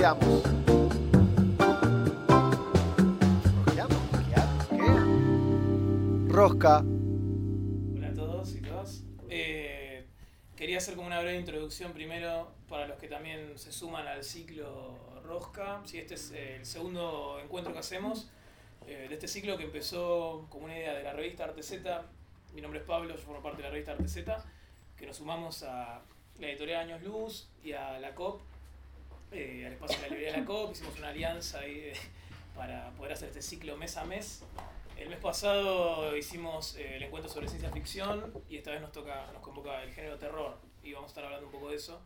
rosqueamos. ¿Rosqueamos? ¿Rosqueamos? ¿Qué? Rosca. Hola a todos y todas. Eh, quería hacer como una breve introducción primero para los que también se suman al ciclo Rosca. Si este es el segundo encuentro que hacemos eh, de este ciclo que empezó como una idea de la revista Arte Z. Mi nombre es Pablo, yo formo parte de la revista Arte Z, que nos sumamos a la editorial Años Luz y a la COP, eh, al espacio de la librería de la COP. Hicimos una alianza ahí para poder hacer este ciclo mes a mes. El mes pasado hicimos eh, el encuentro sobre ciencia ficción y esta vez nos toca, nos convoca el género terror y vamos a estar hablando un poco de eso.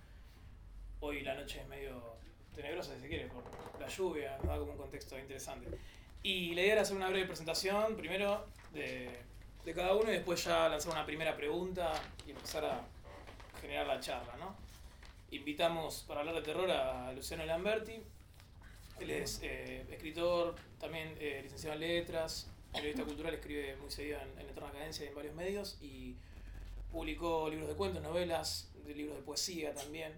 Hoy la noche es medio tenebrosa, si se quiere, por la lluvia, nos da como un contexto interesante. Y la idea era hacer una breve presentación, primero de, de cada uno y después ya lanzar una primera pregunta y empezar a generar la charla, ¿no? Invitamos para hablar de terror a Luciano Lamberti. Él es eh, escritor, también eh, licenciado en letras, periodista cultural, escribe muy seguido en, en Eterna Cadencia y en varios medios y publicó libros de cuentos, novelas, libros de poesía también.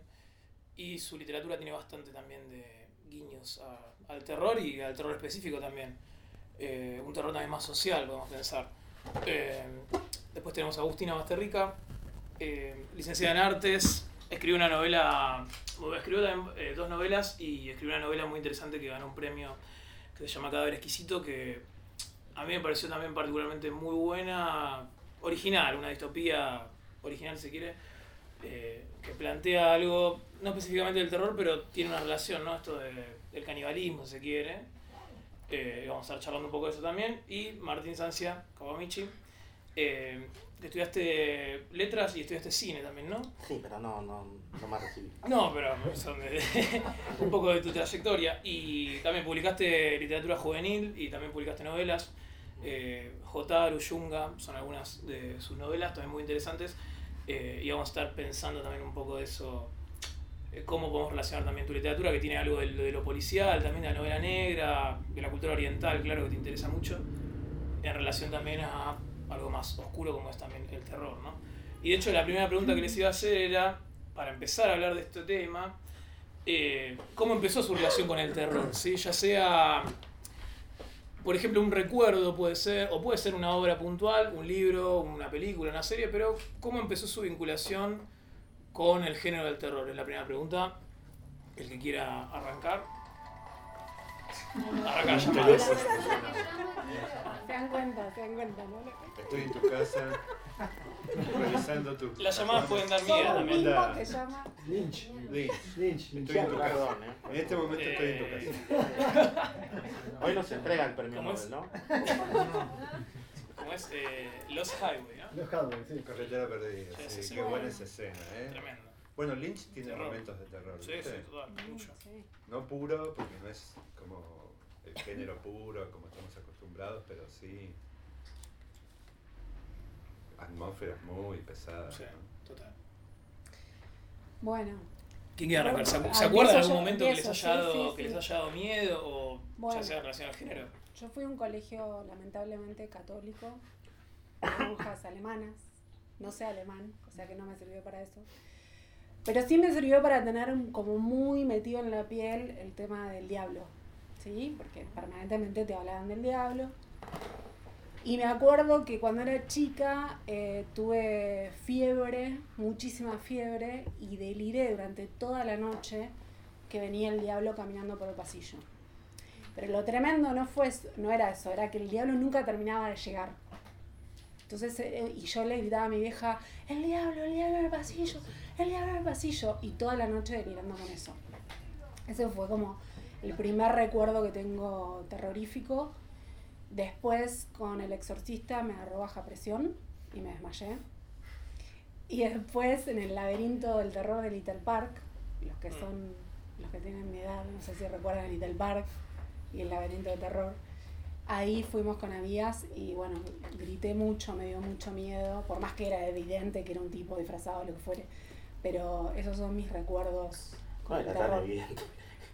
Y su literatura tiene bastante también de guiños al terror y al terror específico también. Eh, un terror también más social, podemos pensar. Después tenemos a Agustina Basterrica, licenciada en artes, escribió una novela, escribió también, eh, dos novelas y escribió una novela muy interesante que ganó un premio que se llama Cadáver Exquisito, que a mí me pareció también particularmente muy buena, original, una distopía original si quiere, eh, que plantea algo, no específicamente del terror, pero tiene una relación, ¿no? Esto de- del canibalismo, si quiere. Eh, vamos a estar charlando un poco de eso también. Y Martín Sancia Kawamichi, eh, estudiaste letras y estudiaste cine también, ¿no? Sí, pero no, no, no me recibí. No, pero son de- un poco de tu trayectoria. Y también publicaste literatura juvenil y también publicaste novelas. Eh, Jotaro, Yunga, son algunas de sus novelas, también muy interesantes. Eh, y vamos a estar pensando también un poco de eso, eh, cómo podemos relacionar también tu literatura, que tiene algo de, de lo policial, también de la novela negra, de la cultura oriental, claro que te interesa mucho, en relación también a algo más oscuro como es también el terror, ¿no? Y de hecho la primera pregunta que les iba a hacer era, para empezar a hablar de este tema, eh, ¿cómo empezó su relación con el terror? ¿sí? Ya sea, por ejemplo, un recuerdo puede ser, o puede ser una obra puntual, un libro, una película, una serie, pero ¿cómo empezó su vinculación con el género del terror? Es la primera pregunta. El que quiera arrancar. Se dan cuenta, se dan cuenta, ¿no? Estoy en tu casa revisando tu. Las llamadas pueden dar miedo también. que llama. Lynch. Lynch, Lynch. estoy en tu casa. Perdón, ¿eh? En este momento estoy en tu casa. Hoy no se entrega el premio ¿Cómo es? Nobel, ¿no? Como es eh, Lost Highway, ¿no? Los Hardware, sí. Carretera perdida. Sí, Sí, sí, sí. qué buena esa escena, ¿eh? Tremendo. Bueno, Lynch tiene Terror. momentos de terror. Sí, ¿viste? sí, total, mucho. Sí. No puro, porque no es como el género puro, como estamos acostumbrados, pero sí. Atmósferas muy pesadas. Sí, ¿no? total. Bueno, ¿Quién quiere arrancar? ¿Se, Ah, se acuerdan de empiezo algún yo, momento que les, haya sí, dado, sí, que les haya dado miedo o Bueno. ya sea en relación al género? yo fui a un colegio lamentablemente católico, de monjas alemanas. No sé alemán, o sea que no me sirvió para eso. Pero sí me sirvió para tener como muy metido en la piel el tema del diablo. ¿Sí? Porque permanentemente te hablaban del diablo. Y me acuerdo que cuando era chica eh, tuve fiebre, muchísima fiebre, y deliré durante toda la noche que venía el diablo caminando por el pasillo. Pero lo tremendo no fue no era eso, era que el diablo nunca terminaba de llegar. Entonces, eh, y yo le gritaba a mi vieja, el diablo, el diablo en el pasillo, diablo en el pasillo, y toda la noche delirando con eso. Ese fue como el primer recuerdo que tengo terrorífico. Después, con el exorcista, me agarró baja presión y me desmayé. Y después, en el laberinto del terror de Little Park, los que son, los que tienen mi edad, no sé si recuerdan Little Park y el laberinto de terror, ahí fuimos con amigas y bueno, grité mucho, me dio mucho miedo, por más que era evidente que era un tipo disfrazado lo que fuere. Pero esos son mis recuerdos con el terror.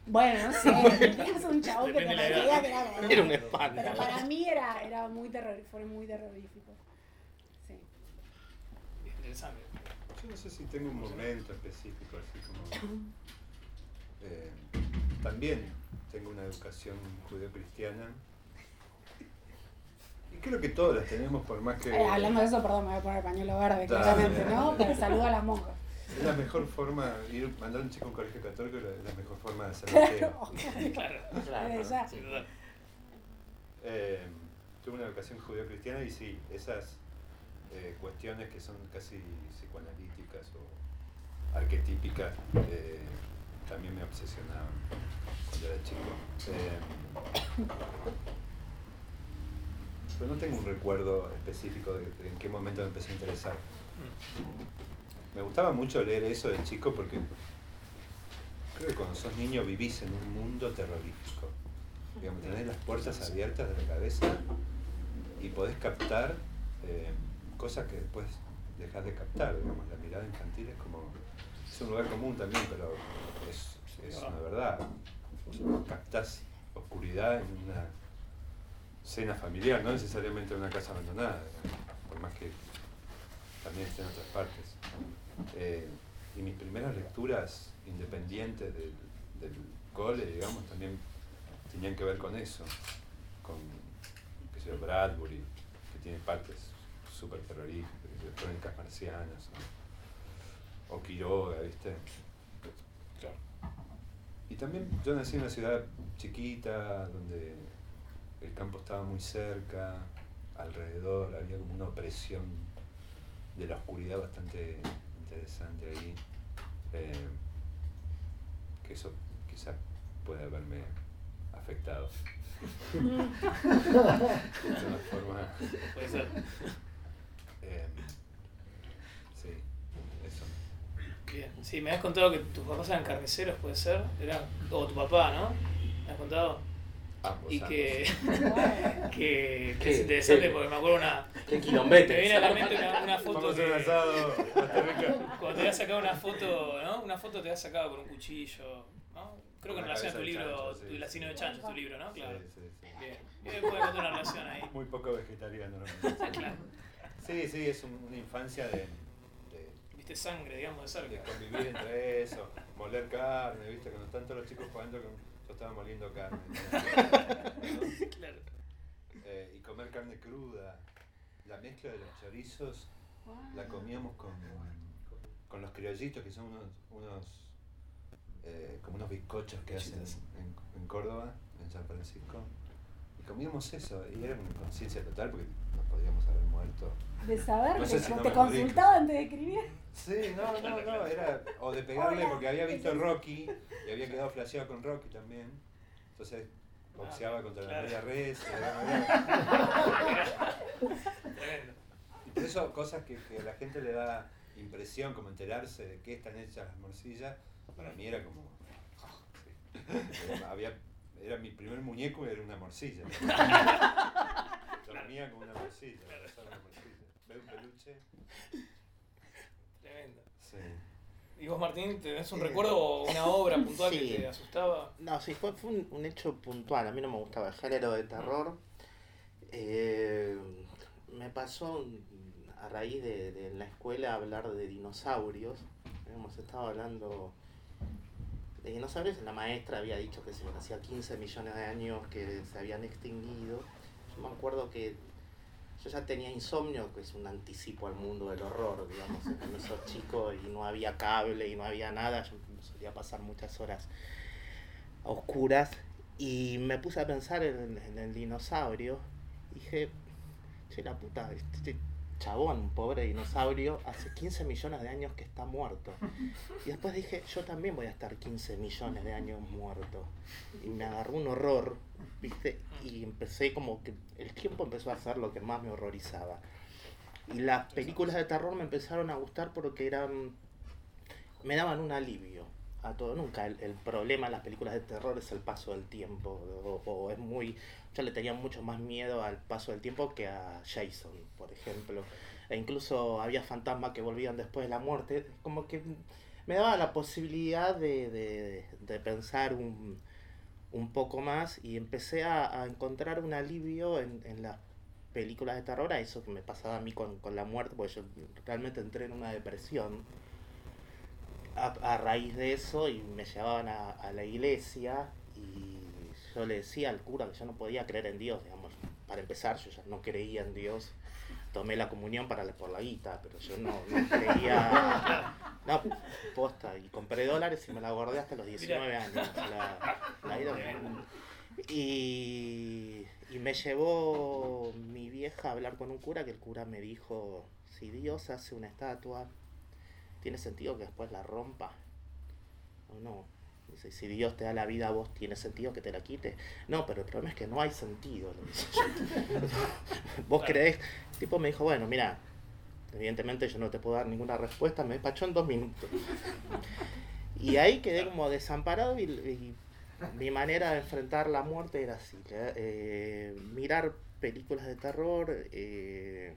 Bueno, no sé, tenías un chabón que te parecía que era verdad. Era un espanto. Pero para mí era, era muy terror, fue muy terrorífico. Sí. Interesante. Yo no sé si tengo un momento específico, así como. eh, también tengo una educación judeocristiana. Y creo que todas las tenemos, por más que... Eh, hablando de eso, perdón, me voy a poner el pañuelo verde, claramente, ¿no? Pero saludo a las monjas. Es la mejor forma, ir mandar a un chico a un colegio católico es la, mejor forma de hacerlo. Claro. Claro, Claro, Eh. Eh, tuve una educación judío-cristiana y sí, esas eh, cuestiones que son casi psicoanalíticas o arquetípicas eh, también me obsesionaban cuando era chico. Eh, pero no tengo un recuerdo específico de, de en qué momento me empecé a interesar. Me gustaba mucho leer eso de chico porque creo que cuando sos niño vivís en un mundo terrorífico. Digamos, tenés las puertas abiertas de la cabeza y podés captar eh, cosas que después dejás de captar. Digamos, la mirada infantil es como. Es un lugar común también, pero es, es una verdad. Captás oscuridad en una cena familiar, no necesariamente en una casa abandonada, por más que también esté en otras partes. Eh, y mis primeras lecturas independientes del, del cole, digamos, también tenían que ver con eso, con, qué sé yo, Bradbury, que tiene partes súper yo, crónicas marcianas, ¿no? o Quiroga, ¿viste? Claro. Y también yo nací en una ciudad chiquita, donde el campo estaba muy cerca, alrededor, había como una opresión de la oscuridad bastante interesante ahí. eh, que eso quizás puede haberme afectado. de una forma. Puede ser. eh, sí, eso. Bien. Sí, me has contado que tus papás eran carniceros, puede ser. Era, o tu papá, ¿no? Me has contado. Ambos, Y que, que, que ¿Qué? es interesante ¿Qué? porque me acuerdo una. Qué quilombete. Me viene a la mente una, una foto que. Rica. Cuando te habías sacado una foto, ¿no? Una foto te habías sacado con un cuchillo, ¿no? Creo que en relación a tu de libro, chancho, sí, tu El asino de chancho tu libro, ¿no? Claro. Sí, sí, sí. Bien. Bien, puede encontrar una relación ahí. Muy poco vegetariano. ¿no? Claro. Sí, sí, es un- una infancia de, de, Viste sangre, digamos, de de cerca. convivir entre eso, moler carne, ¿viste? Cuando están todos los chicos jugando, con- yo estaba moliendo carne. ¿no? Claro. Eh, y comer carne cruda. La mezcla de los chorizos la comíamos con, con los criollitos, que son unos, unos eh, como unos bizcochos que hacen en, en Córdoba, en San Francisco. Y comíamos eso, y era una conciencia total porque nos podíamos haber muerto. De saber No que sé si no te consultaba antes de escribir. Sí, no, no, no, era. O de pegarle Hola, porque había ¿qué visto? Rocky y había quedado flasheado con Rocky también. Entonces boxeaba contra claro. la media res. y por eso cosas que, que a la gente le da impresión, como enterarse de qué están hechas las morcillas, para mí era como. sí. Era, había, era mi primer muñeco y era una morcilla. Dormía con una morcilla. ¿Ves un peluche? Tremendo. Sí. ¿Y vos, Martín, tenés un Eh, recuerdo o una obra puntual sí. que te asustaba? No, sí, fue, fue un, un hecho puntual. A mí no me gustaba el género de terror. Eh, me pasó a raíz de, de en la escuela hablar de dinosaurios. Hemos estado hablando de dinosaurios. La maestra había dicho que se hacía 15 millones de años que se habían extinguido. Me acuerdo que yo ya tenía insomnio, que es un anticipo al mundo del horror, digamos, cuando sos chico y no había cable y no había nada, yo solía pasar muchas horas oscuras. Y me puse a pensar en, el dinosaurio dije, che, la puta, este chabón, pobre dinosaurio, hace 15 millones de años que está muerto. Y después dije, yo también voy a estar 15 millones de años muerto. Y me agarró un horror, ¿viste? Y empecé como que el tiempo empezó a hacer lo que más me horrorizaba. Y las películas de terror me empezaron a gustar porque eran. me daban un alivio a todo. Nunca el, el problema en las películas de terror es el paso del tiempo. O, o es muy. Yo le tenía mucho más miedo al paso del tiempo que a Jason, por ejemplo. E incluso había fantasmas que volvían después de la muerte. Como que me daba la posibilidad de, de, de pensar un, un poco más y empecé a, a encontrar un alivio en, en las películas de terror a eso que me pasaba a mí con, con la muerte, porque yo realmente entré en una depresión. A, a raíz de eso y me llevaban a, a la iglesia y yo le decía al cura que yo no podía creer en Dios, digamos, para empezar, yo ya no creía en Dios. Tomé la comunión para la- por la guita, pero yo no, no creía. No, posta. Y compré dólares y me la guardé hasta los 19 años. La, la vida- y, y me llevó mi vieja a hablar con un cura que el cura me dijo, si Dios hace una estatua, ¿tiene sentido que después la rompa? ¿O no? Dice, si Dios te da la vida a vos, ¿tiene sentido que te la quite? No, pero el problema es que no hay sentido. ¿Vos creés? El tipo me dijo, bueno, mira, evidentemente yo no te puedo dar ninguna respuesta, me despachó en dos minutos. Y ahí quedé como desamparado y, y mi manera de enfrentar la muerte era así, eh, mirar películas de terror eh,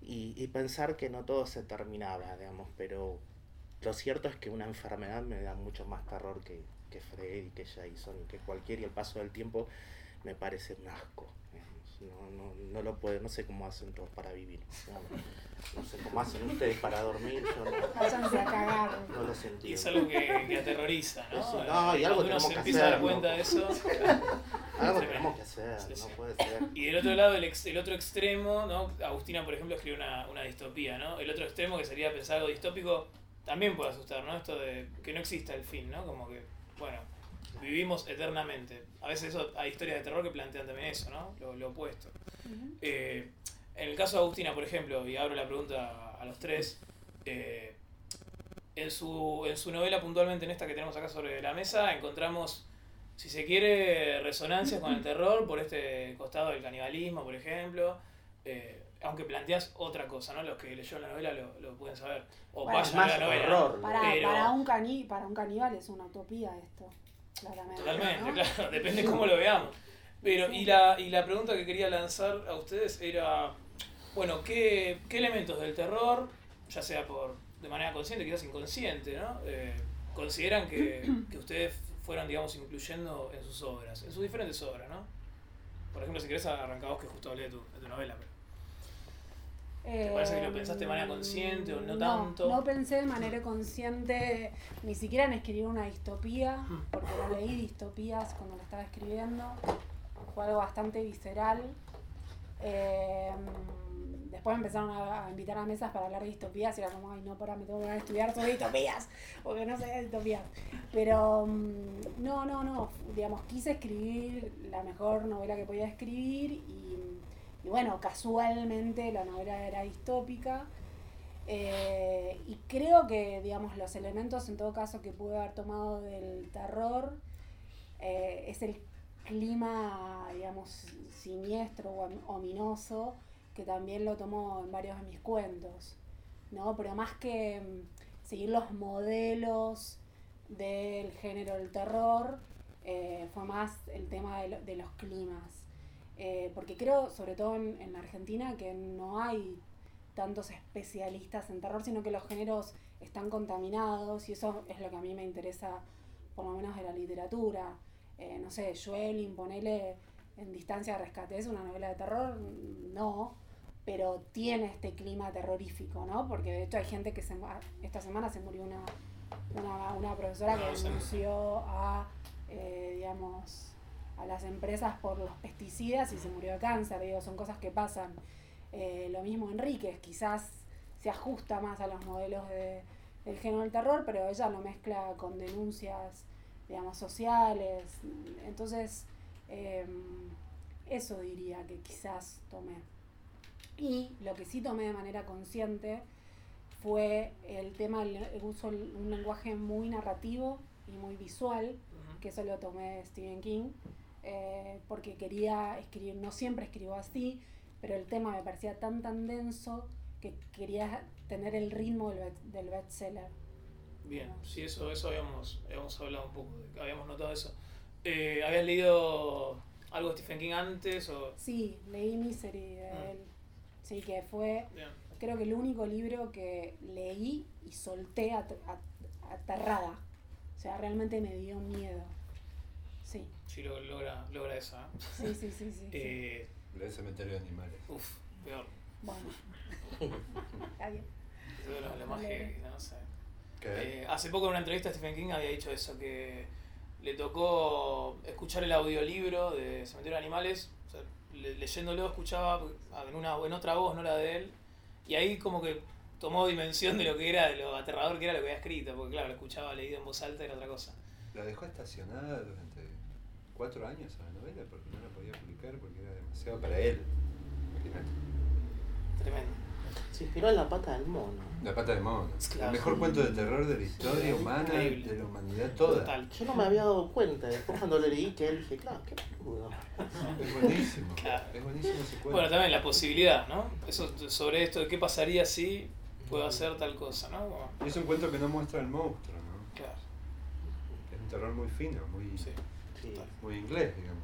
y, y pensar que no todo se terminaba, digamos, pero lo cierto es que una enfermedad me da mucho más terror que, que Freddy, que Jason, que cualquier y el paso del tiempo me parece un asco. No, no, no lo puedo, no sé cómo hacen todos para vivir. No, no sé cómo hacen ustedes para dormir, yo no, Váyanse a cagar. no lo Y sentí. es algo que, que aterroriza, ¿no? Sí, no, y algo Cuando uno tenemos se que empieza a dar cuenta ¿no? de eso. Algo tenemos que hacer, Sí, no puede ser. Y del otro lado, el, ex- el otro extremo, ¿no? Agustina, por ejemplo, escribe una, una distopía, ¿no? El otro extremo, que sería pensar algo distópico, también puede asustar, ¿no? Esto de que no exista el fin, ¿no? Como que, bueno, vivimos eternamente. A veces eso, hay historias de terror que plantean también eso, ¿no? Lo, lo opuesto. Eh, en el caso de Agustina, por ejemplo, y abro la pregunta a los tres, eh, en, su, en su novela puntualmente, en esta que tenemos acá sobre la mesa, encontramos, si se quiere, resonancias con el terror por este costado del canibalismo, por ejemplo, eh, aunque planteas otra cosa, ¿no? Los que leyeron la novela lo, lo pueden saber. O Bueno, vayan a la novela. horror. Para, Pero- para, un cani, para un caníbal es una utopía esto, claramente. Totalmente, ¿no? claro, depende cómo lo veamos. Pero, y la, y la pregunta que quería lanzar a ustedes era, bueno, ¿qué, qué elementos del terror, ya sea por de manera consciente, quizás inconsciente, ¿no? Eh, consideran que, que ustedes fueron, digamos, incluyendo en sus obras, en sus diferentes obras, ¿no? Por ejemplo, si querés arrancar vos, que justo hablé de tu, de tu novela. pero- ¿Te parece que lo pensaste de manera consciente o no tanto? No pensé de manera consciente ni siquiera en escribir una distopía, porque no leí distopías cuando lo estaba escribiendo. Fue algo bastante visceral. Eh, después me empezaron a, a invitar a mesas para hablar de distopías y era como, ay, no, para, me tengo que poner a estudiar sobre distopías, porque no sé de distopías. Pero mm, no, no, no, digamos, quise escribir la mejor novela que podía escribir y, y bueno, casualmente la novela era distópica. Eh, y creo que, digamos, los elementos en todo caso que pude haber tomado del terror eh, es el clima, digamos, siniestro o om- ominoso, que también lo tomo en varios de mis cuentos, ¿no? Pero más que mm, seguir los modelos del género del terror, eh, fue más el tema de los climas. Eh, porque creo, sobre todo en, en Argentina, que no hay tantos especialistas en terror, sino que los géneros están contaminados y eso es lo que a mí me interesa, por lo menos de la literatura. Eh, no sé, Joel, ponele en Distancia de Rescate, ¿es una novela de terror? No, pero tiene este clima terrorífico, ¿no? Porque de hecho hay gente que se, esta semana se murió una, una, una profesora que denunció a, eh, digamos, a las empresas por los pesticidas y se murió de cáncer, digo, son cosas que pasan. Eh, lo mismo Enríquez, quizás se ajusta más a los modelos de, del género del terror, pero ella lo mezcla con denuncias, digamos, sociales. Entonces, eh, eso diría que quizás tomé. Y lo que sí tomé de manera consciente fue el tema del el uso de un lenguaje muy narrativo y muy visual, que eso lo tomé de Stephen King, eh, porque quería escribir, no siempre escribo así, pero el tema me parecía tan tan denso que quería tener el ritmo del, del bestseller. Bien, sí, eso, eso habíamos, habíamos hablado un poco, habíamos notado eso. Eh, ¿Habías leído algo de Stephen King antes? O... Sí, leí Misery de Ah. él. Sí, que fue Bien. creo que el único libro que leí y solté at- at- aterrada. O sea, realmente me dio miedo. Sí, Sí, lo, logra, logra eso, ¿eh? sí, sí, sí. sí, sí. Eh, El cementerio de animales. uf, peor. Bueno. Está bien. Lo, lo más heavy, no sé. ¿Qué? Eh, hace poco en una entrevista Stephen King había dicho eso, que le tocó escuchar el audiolibro de Cementerio de Animales, o sea, le- leyéndolo escuchaba en, una, en otra voz, no la de él, y ahí como que tomó dimensión de lo que era, de lo aterrador que era lo que había escrito, porque claro, lo escuchaba leído en voz alta era otra cosa. La dejó estacionada durante cuatro años a la novela porque no la podía publicar porque era demasiado para él. Imagínate. Tremendo. Se inspiró en la pata del mono. La pata de mono. Claro. El mejor cuento de terror de la historia humana, Increíble. de la humanidad toda. Total. Yo no me había dado cuenta. Después cuando lo leí, que él dije, claro, qué pudo. Es buenísimo. Claro. Es buenísimo ese cuento. Bueno, también la posibilidad, ¿no? Eso sobre esto de qué pasaría si puedo hacer tal cosa, ¿no? Como- Y es un cuento que no muestra el monstruo, ¿no? claro, Es un terror muy fino, muy, sí. Sí. muy inglés, digamos.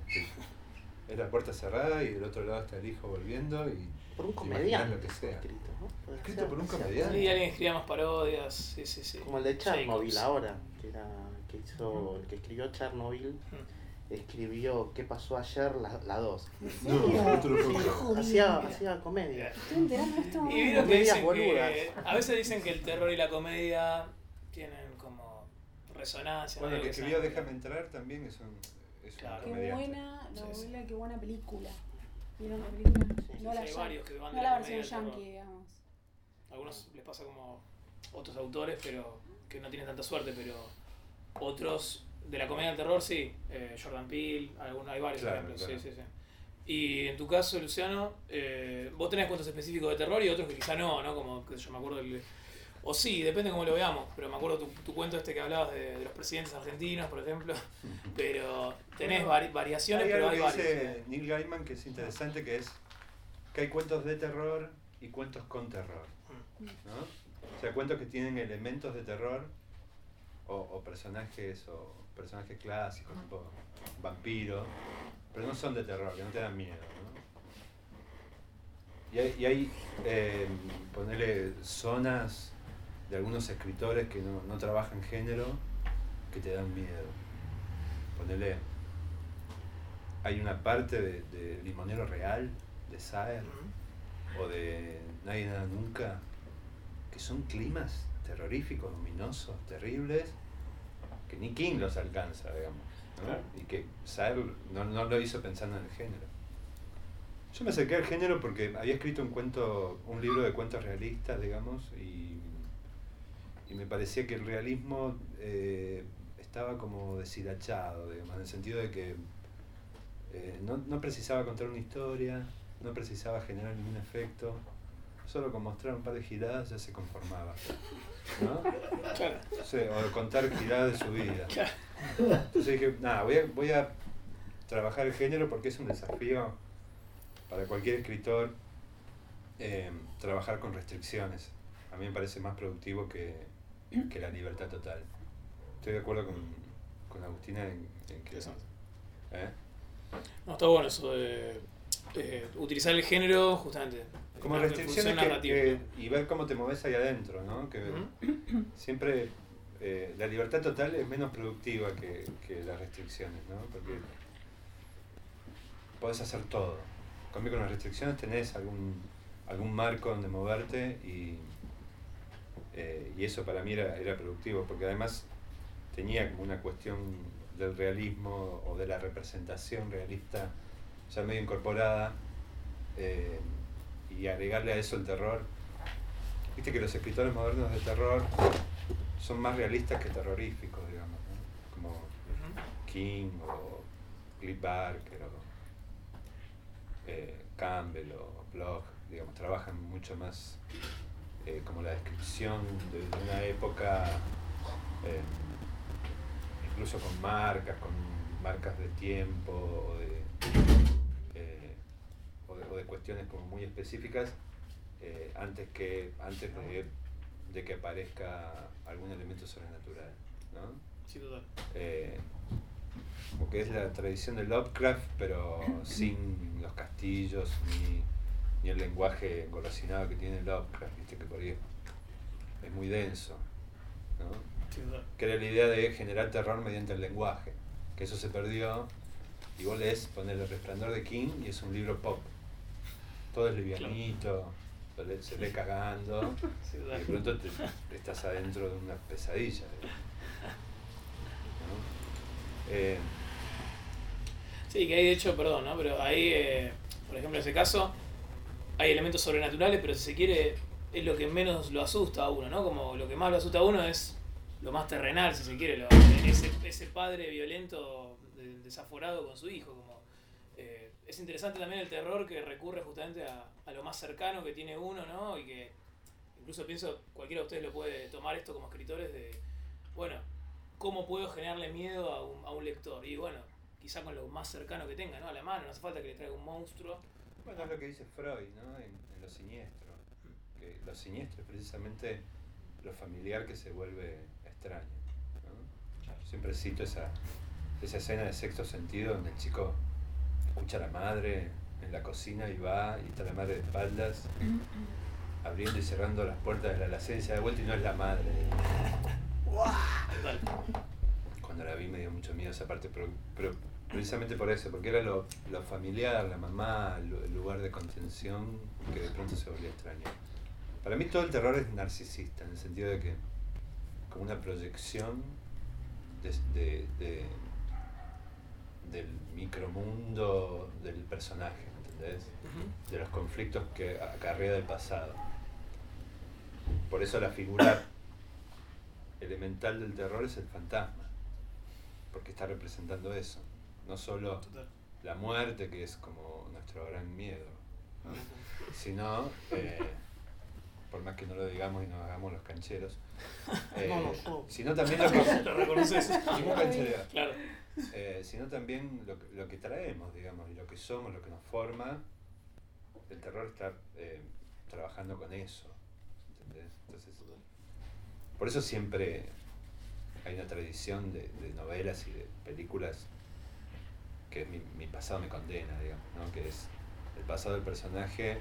Es la puerta cerrada y del otro lado está el hijo volviendo y Por un comediante. lo que sea. Escrito, Escrito ser, por un comediante. Y alguien escribía más parodias, sí, sí, sí. Como el de Chernobyl Jacobs. ahora, que era que hizo, el que escribió Chernobyl, escribió ¿Qué pasó ayer? La, la 2. No, no te lo. Hacía, hacía comedia. Estoy esto. Y vieron que Comedias dicen que, boludas. a veces dicen que el terror y la comedia tienen resonancia. Bueno, ¿no? el que escribió Déjame entrar también es un, es un Claro. Qué comediante. buena Sí, sí. novela, qué buena película. ¿Vieron la película? Sí, no sí, la, hay varios que van de no la la versión yankee, digamos. A algunos les pasa como otros autores, pero que no tienen tanta suerte, pero otros de la comedia del terror sí. Eh, Jordan Peele, algunos, hay varios Claro, ejemplos. claro. Sí, sí, sí. Y en tu caso, Luciano, eh, vos tenés cuentos específicos de terror y otros que quizá no, ¿no? Como que yo me acuerdo del. O sí, depende cómo lo veamos, pero me acuerdo tu, tu cuento este que hablabas de, de los presidentes argentinos, por ejemplo. Pero tenés vari- variaciones, Hay pero algo hay que varios. dice Neil Gaiman que es interesante, que es que hay cuentos de terror y cuentos con terror. ¿no? O sea, cuentos que tienen elementos de terror o, o personajes o personajes clásicos, tipo vampiro, pero no son de terror, que no te dan miedo. ¿no? Y hay, y hay eh, ponerle zonas de algunos escritores que no, no trabajan género que te dan miedo. Ponele, hay una parte de, de Limonero Real, de Saer, o de Nadie Nada Nunca, que son climas terroríficos, luminosos, terribles, que ni King los alcanza, digamos. ¿no? Claro. Y que Saer no, no lo hizo pensando en el género. Yo me acerqué al género porque había escrito un cuento, un libro de cuentos realistas, digamos, y, y me parecía que el realismo eh, estaba como deshilachado, digamos, en el sentido de que eh, no, no precisaba contar una historia, no precisaba generar ningún efecto, solo con mostrar un par de giradas ya se conformaba. ¿no? Claro. Sí, o contar giradas de su vida. Claro. Entonces dije, nada, voy a, voy a trabajar el género porque es un desafío para cualquier escritor eh, trabajar con restricciones. A mí me parece más productivo que, que la libertad total. Estoy de acuerdo con, con Agustina en, en que... ¿eh? No, está bueno eso de utilizar el género justamente. Como restricciones que- y ver cómo te mueves ahí adentro, ¿no? Que siempre eh, la libertad total es menos productiva que, que las restricciones, ¿no? Porque podés hacer todo. En cambio, con las restricciones tenés algún, algún marco donde moverte y, eh, y eso para mí era, era productivo, porque además tenía como una cuestión del realismo o de la representación realista ya medio incorporada eh, y agregarle a eso el terror. Viste que los escritores modernos de terror son más realistas que terroríficos, digamos, ¿no? como. King o Cliff Barker o eh, Campbell o Bloch, digamos, trabajan mucho más eh, como la descripción de, de una época, eh, incluso con marcas, con marcas de tiempo o de, eh, o de, o de cuestiones como muy específicas, antes que antes de, de que aparezca algún elemento sobrenatural. ¿no? Sí, total. como que es la tradición de Lovecraft, pero sin los castillos ni, ni el lenguaje engolosinado que tiene Lovecraft, viste que por ahí es, muy denso. ¿no? Sí. Que era la idea de generar terror mediante el lenguaje, que eso se perdió, y vos lees, poner el resplandor de King y es un libro pop. Todo es livianito, le- se ve cagando Sí, y de pronto te- estás adentro de una pesadilla. ¿no? Eh, Sí, que hay de hecho, perdón, ¿no? Pero ahí, eh, por ejemplo, en ese caso, hay elementos sobrenaturales, pero si se quiere, es lo que menos lo asusta a uno, ¿no? Como lo que más lo asusta a uno es lo más terrenal, si se quiere, lo- ese, ese padre violento, de- desaforado con su hijo. Como, eh, es interesante también el terror que recurre justamente a, a lo más cercano que tiene uno, ¿no? Y que incluso pienso, cualquiera de ustedes lo puede tomar esto como escritores de, bueno, ¿cómo puedo generarle miedo a un, a un lector? Y bueno, quizá con lo más cercano que tenga, ¿no? A la mano, no hace falta que le traiga un monstruo. Bueno, es lo que dice Freud, ¿no? En, en lo siniestro. Que lo siniestro es precisamente lo familiar que se vuelve extraño. ¿no? Siempre cito esa, esa escena de sexto sentido donde el chico escucha a la madre en la cocina y va y está la madre de espaldas, abriendo y cerrando las puertas de la alacena y se da vuelta y no es la madre. Cuando la vi me dio mucho miedo esa parte, pero, pero precisamente por eso, porque era lo, lo familiar, la mamá, el, el lugar de contención que de pronto se volvía extraño. Para mí todo el terror es narcisista, en el sentido de que como una proyección de, de- de- del micromundo del personaje, ¿entendés? De los conflictos que acarrea el pasado. Por eso la figura elemental del terror es el fantasma, porque está representando eso, no solo Total. la muerte, que es como nuestro gran miedo, ¿no? sino, eh, por más que no lo digamos y nos hagamos los cancheros, eh, No, no, yo- sino también lo que... Lo reconoces. Claro. Eh, sino también lo, que- lo que traemos, digamos, y lo que somos, lo que nos forma. El terror está eh, trabajando con eso. ¿entendés? Entonces, por eso siempre hay una tradición de, de novelas y de películas que mi, mi pasado me condena, digamos, ¿no? que es el pasado del personaje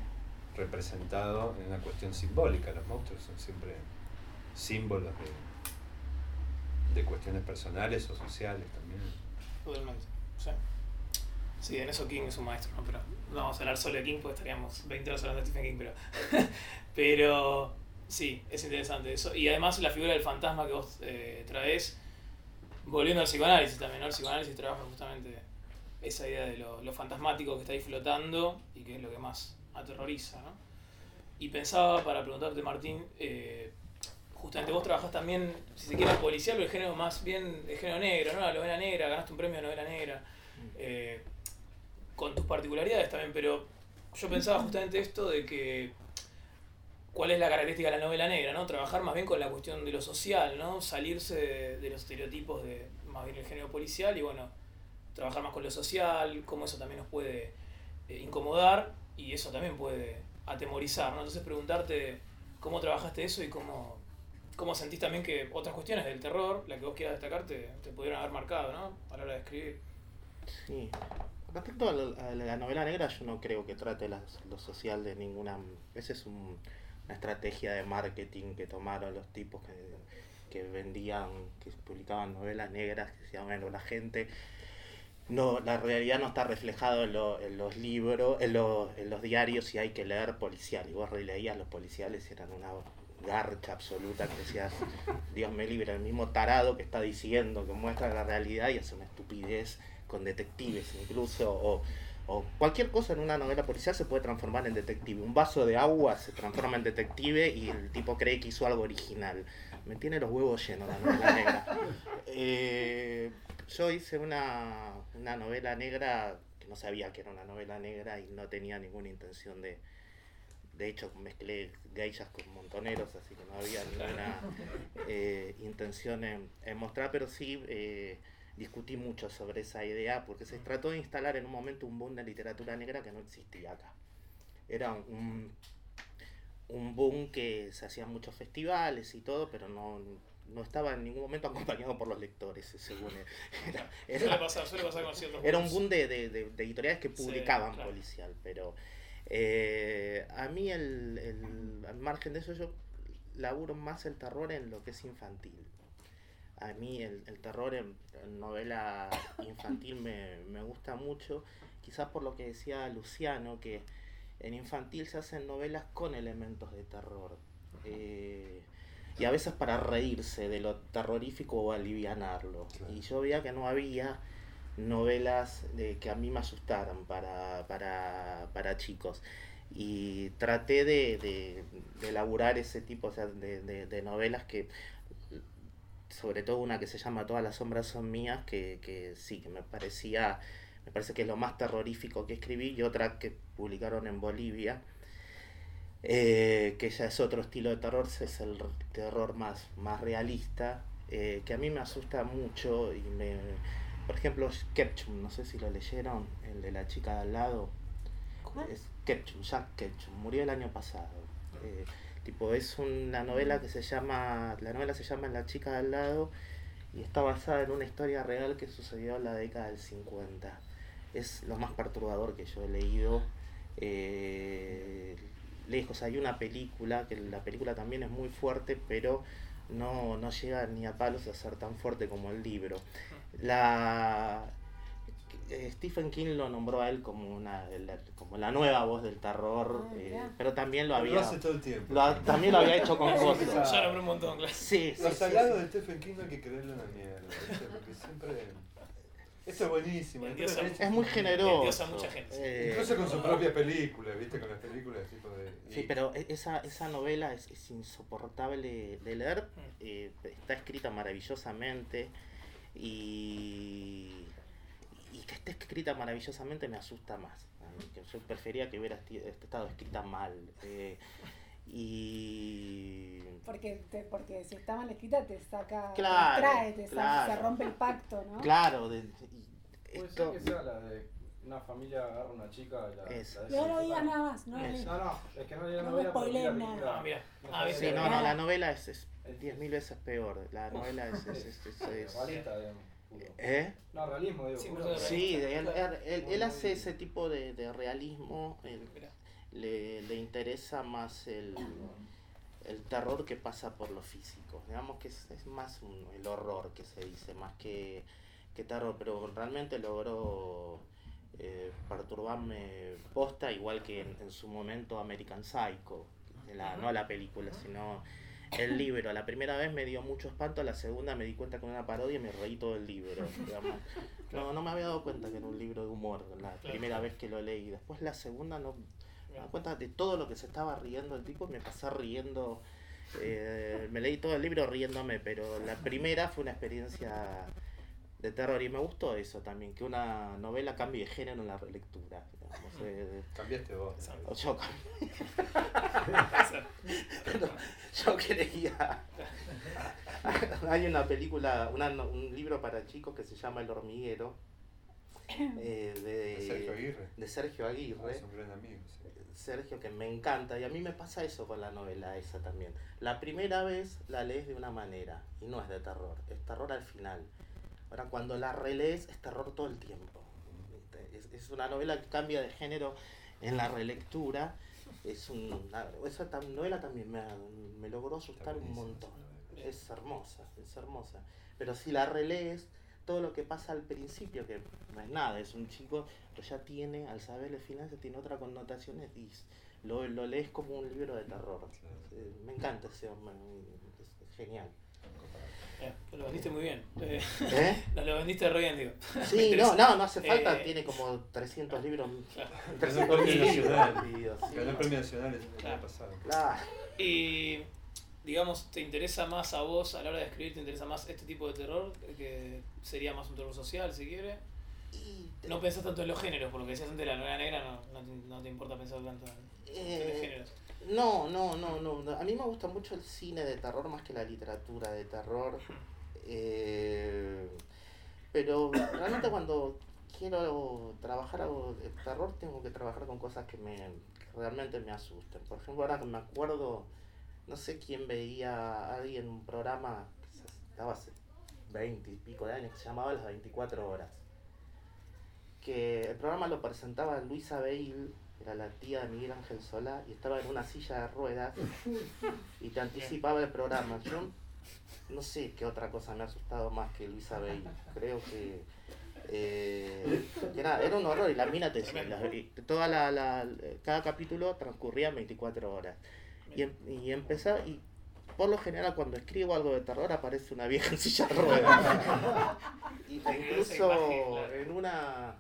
representado en una cuestión simbólica. Los monstruos son siempre símbolos de, de cuestiones personales o sociales también. Totalmente. Sí. Sí, en eso King es un maestro, ¿no? Pero no vamos a hablar solo de King porque estaríamos 20 horas hablando de Stephen King, pero. pero sí, es interesante eso. Y además la figura del fantasma que vos eh, traes, volviendo al psicoanálisis también, ¿no? El psicoanálisis trabaja justamente esa idea de lo, lo fantasmático que está ahí flotando y que es lo que más aterroriza, ¿no? Y pensaba para preguntarte, Martín, eh, justamente vos trabajás también, si se quiere, policial, pero el género más bien el género negro, ¿no? La novela negra, ganaste un premio de novela negra, eh, con tus particularidades también, pero yo pensaba justamente esto de que cuál es la característica de la novela negra, ¿no? Trabajar más bien con la cuestión de lo social, ¿no? Salirse de, de los estereotipos de más bien el género policial y bueno, trabajar más con lo social, cómo eso también nos puede eh, incomodar y eso también puede atemorizar, ¿no? Entonces preguntarte cómo trabajaste eso y cómo, cómo sentís también que otras cuestiones del terror, la que vos quieras destacar, te, te pudieron haber marcado, ¿no? A la hora de escribir. Sí. Respecto a la, novela negra, yo no creo que trate lo social de ninguna. Esa es un- una estrategia de marketing que tomaron los tipos que, que vendían, que publicaban novelas negras, que decían, bueno, la gente. No, la realidad no está reflejada en, lo- en los libros, en, lo- en los diarios y hay que leer policial. Y vos releías los policiales eran una garcha absoluta que decías, Dios me libre, el mismo tarado que está diciendo que muestra la realidad y hace una estupidez con detectives incluso, o, o cualquier cosa en una novela policial se puede transformar en detective. Un vaso de agua se transforma en detective y el tipo cree que hizo algo original. Me tiene los huevos llenos la novela negra. Eh, yo hice una, una novela negra que no sabía que era una novela negra y no tenía ninguna intención de... De hecho, mezclé geishas con montoneros, así que no había ninguna eh, intención en, en mostrar, pero sí eh, discutí mucho sobre esa idea porque se trató de instalar en un momento un boom de literatura negra que no existía acá. Era un, un boom que se hacían muchos festivales y todo, pero no, no estaba en ningún momento acompañado por los lectores, según él. Era, Suele era, pasar, suele pasar con ciertos era un boom de, de- de- de editoriales que Sí, publicaban claro. policial, pero eh, a mí el, el- al margen de eso yo laburo más el terror en lo que es infantil. A mí el, el terror en, en novela infantil me, me gusta mucho, quizás por lo que decía Luciano, que en infantil se hacen novelas con elementos de terror. Eh, y a veces para reírse de lo terrorífico o alivianarlo. Claro. Y yo veía que no había novelas de, que a mí me asustaran para, para, para chicos. Y traté de, de, de elaborar ese tipo o sea, de, de- de novelas que, sobre todo una que se llama Todas las sombras son mías, que, que sí, que me parecía, me parece que es lo más terrorífico que escribí, y otra que publicaron en Bolivia, eh, que ya es otro estilo de terror, es el terror más, más realista, eh, que a mí me asusta mucho y me... Por ejemplo, Ketchum, no sé si lo leyeron, el de la chica de al lado. ¿Cuál? Es Ketchum, Jack Ketchum, murió el año pasado. Eh, tipo, es una novela que se llama, la novela se llama La chica de al lado y está basada en una historia real que sucedió en la década del 50. Es lo más perturbador que yo he leído. Eh, lejos hay una película, que la película también es muy fuerte, pero no, no llega ni a palos a ser tan fuerte como el libro. La, eh, Stephen King lo nombró a él como una la, como la nueva voz del terror, Ah, eh, pero también lo Lo había hace todo el tiempo. lo también lo había hecho con cosas. Ya nombré un montón, claro. Sí, sí, Los sí, sagrados sí. de Stephen King no hay que creerle una mierda, ¿viste? porque siempre... Esto es buenísimo. Endiosa- Es muy generoso. A mucha gente. eh, Incluso con su propia película, ¿viste? Con las películas tipo de... Sí, pero e- esa, esa novela es, es insoportable de leer. Mm. eh, está escrita maravillosamente y, y que esté escrita maravillosamente me asusta más. A mí, que Yo prefería que hubiera estado escrita mal. eh, y Porque, te- porque si está mal escrita te saca, Claro, te distrae, te claro. se rompe el pacto, ¿no? claro, de- y Puede esto, ser que sea la de una familia agarra a una chica y la, Es. la Pero no desinfecta. digas nada más, no, Es. No, no, es que no leí la No novela, la spoileen película. Ah, mira. Ah, sí, no, no, la novela es, es 10.000 veces peor. La novela es... es, es, es- es- Realista, digamos. ¿Eh? No, realismo, digo. Sí, puro. Sí, realista, él, él- él- él hace ese tipo de, de realismo, él- Mira. Le, le interesa más el, el terror que pasa por lo físico. Digamos que es, es más un- el horror que se dice, más que, que terror, pero realmente logró eh, perturbarme posta, igual que en, en su momento American Psycho, la, no la película, sino el libro. La primera vez me dio mucho espanto, la segunda me di cuenta que era una parodia y me reí todo el libro. digamos. No, no me había dado cuenta que era un libro de humor la primera vez que lo leí. Después la segunda no me di cuenta de todo lo que se estaba riendo el tipo, me pasé riendo. eh, me leí todo el libro riéndome, pero la primera fue una experiencia de terror y me gustó eso también, que una novela cambie de género en la relectura. digamos, eh, Cambiaste vos. o yo, pero yo creía. Hay una película, una no- un libro para chicos que se llama El hormiguero. eh, de, Sergio Aguirre. de Sergio Aguirre. Es un gran amigo. sí. Sergio, que me encanta, y a mí me pasa eso con la novela esa también. La primera vez la lees de una manera, y no es de terror, es terror al final. Ahora, cuando la relees, es terror todo el tiempo. Es, es una novela que cambia de género en la relectura. Es una, esa tam- novela también me, me logró asustar un montón. Es hermosa, es hermosa. Pero si la relees, todo lo que pasa al principio, que no es nada, es un chico, pero ya tiene, al saber el final, ya tiene otra connotación y lo, lo lees como un libro de terror. Claro. Eh, Me encanta ese hombre, es, genial. Eh, Lo vendiste muy bien. Eh, ¿Eh? lo vendiste re bien, digo. Sí, no, no, no hace falta, Eh, tiene como 300 libros. Claro. 300 mil Premio. Nacional. Ganó el premio nacional el año pasado. Claro. Y, digamos, ¿te interesa más a vos a la hora de escribir? ¿Te interesa más este tipo de terror? Que sería más un terror social, si quiere. Y, No pensás tanto en los géneros, por lo que decías antes de la novela negra, no, no, te, no te importa pensar tanto en, en los eh, géneros. No, no, no, no, no. A mí me gusta mucho el cine de terror más que la literatura de terror. Eh, pero realmente cuando quiero trabajar algo de terror tengo que trabajar con cosas que me que realmente me asusten. Por ejemplo, ahora que me acuerdo, no sé quién veía a alguien en un programa se- estaba hace 20 y pico de años que se llamaba Las 24 horas. Que el programa lo presentaba Luisa Bale, era la tía de Miguel Ángel Solá, y estaba en una silla de ruedas y te anticipaba el programa. Yo no sé qué otra cosa me ha asustado más que Luisa Bale. Creo que Eh, era, un horror y la mina te toda la, la- cada capítulo transcurría 24 horas. Y, em- y empezaba, y por lo general cuando escribo algo de terror aparece una vieja en silla de ruedas. Y- incluso en una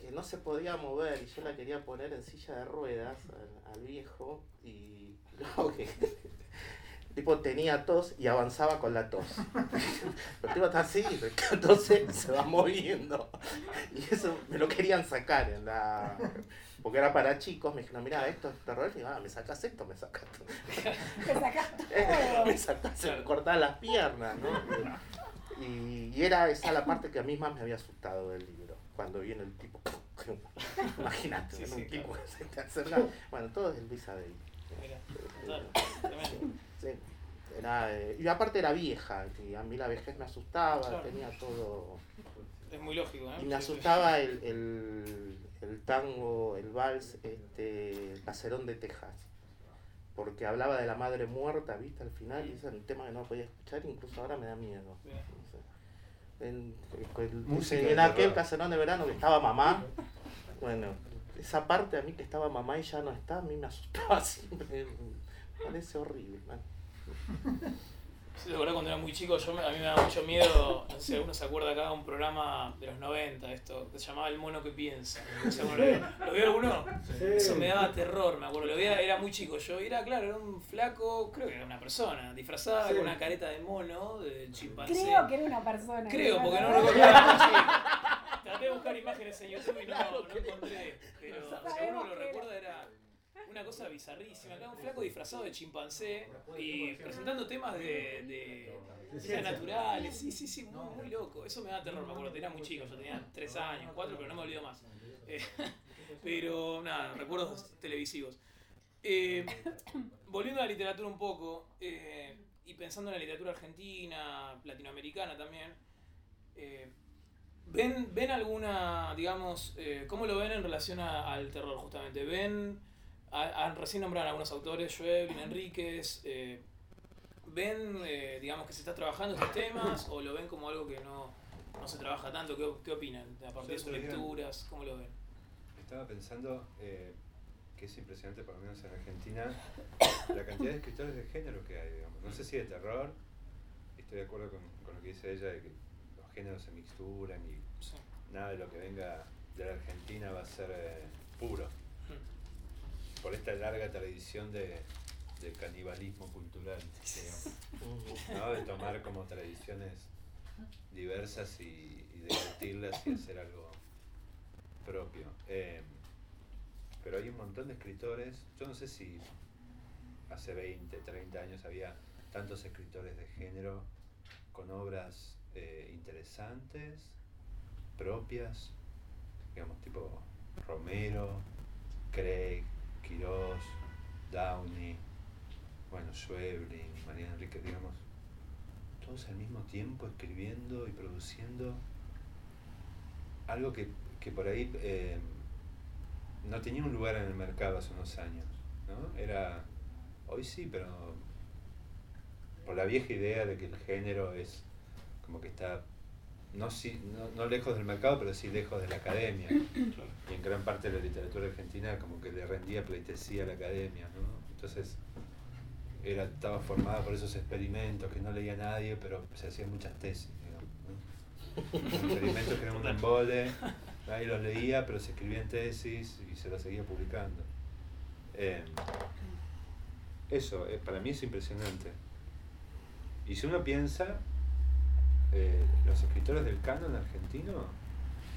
que no se podía mover y yo la quería poner en silla de ruedas al, al viejo y luego que tipo tenía tos y avanzaba con la tos. Pero el tipo está así, entonces se va moviendo. Y eso me lo querían sacar en la... Porque era para chicos, me dijeron, mira, esto es terror. Y digo, ah, me sacas esto, me sacas esto. Te sacás Eh, todo. me sacas, se me las piernas, ¿no? Y, y era esa la parte que a mí más me había asustado del libro. Cuando viene el tipo, imagínate, Sí, un tipo claro. que se te acerca. Bueno, todo es el Luis. Mira, tremendo. Sí, era, eh, y aparte era vieja, y a mí la vejez me asustaba, Claro. tenía todo. Es muy lógico, ¿eh? Y me asustaba el, el, el tango, el vals, este, Caserón de Texas. Porque hablaba de la madre muerta, ¿viste? Al final, y ese era un tema que no podía escuchar, incluso ahora me da miedo. En, en- Música en aquel caserón de verano que estaba mamá, bueno, esa parte a mí que estaba mamá y ya no está, a mí me asustaba siempre. Me parece horrible. man. Sí, la verdad cuando era muy chico yo me- a mí me daba mucho miedo, no sé si alguno se acuerda acá, un programa de los 90, esto, que se llamaba El Mono que Piensa. ¿Lo vio ¿Lo vio alguno? Eso me daba terror, me acuerdo. Lo veía, era muy chico yo. y Era, claro, era un flaco, creo que era una persona, disfrazada Sí. con una careta de mono, de chimpancé. Creo que era una persona. Creo, porque no recordaba. Traté de buscar imágenes en YouTube y no, no encontré. Pero si alguno lo recuerda, era una cosa bizarrísima. Acá un flaco disfrazado de chimpancé y presentando temas de, naturales. Sí, sí, sí, muy, muy loco. Eso me da terror, me acuerdo. Era muy chico, yo tenía 3 años, 4, pero no me olvido más. Eh, pero nada, recuerdos televisivos. Eh, volviendo a la literatura un poco, eh, y pensando en la literatura argentina, latinoamericana también, ¿ven, ¿ven alguna, digamos, cómo lo ven en relación al terror justamente? ¿Ven, a- a- recién nombraron algunos autores, Schweblin, Enríquez, eh, ¿ven, eh, digamos, que se está trabajando estos temas o lo ven como algo que no, no se trabaja tanto? ¿Qué, qué opinan a partir de sus lecturas? ¿Cómo lo ven? Estaba pensando eh, que es impresionante, por lo menos en Argentina, la cantidad de escritores de género que hay, digamos. No sé si de terror, estoy de acuerdo con, con lo que dice ella, de que los géneros se mixturan y Sí. nada de lo que venga de la Argentina va a ser eh, puro. Por esta larga tradición de, de canibalismo cultural, digamos. ¿no? De tomar como tradiciones diversas y, y debatirlas y hacer algo propio. Eh, pero hay un montón de escritores, yo no sé si hace 20, 30 años había tantos escritores de género con obras eh, interesantes, propias, digamos, tipo Romero, Craig, Quirós, Downey, bueno, Schweblin, María Enrique, digamos, todos al mismo tiempo escribiendo y produciendo algo que, que por ahí eh, no tenía un lugar en el mercado hace unos años, ¿no? Era, hoy sí, pero por la vieja idea de que el género es como que está no, sí, no, no lejos del mercado, pero sí lejos de la academia. Y en gran parte de la literatura argentina como que le rendía pleitesía a la academia, ¿no? Entonces era, estaba formada por esos experimentos que no leía nadie, pero se hacían muchas tesis, digamos, ¿no? Experimentos que eran un embole, nadie los leía, pero se escribían tesis y se las seguía publicando. Eh, eso, eh, para mí es impresionante. Y si uno piensa, eh, los escritores del canon argentino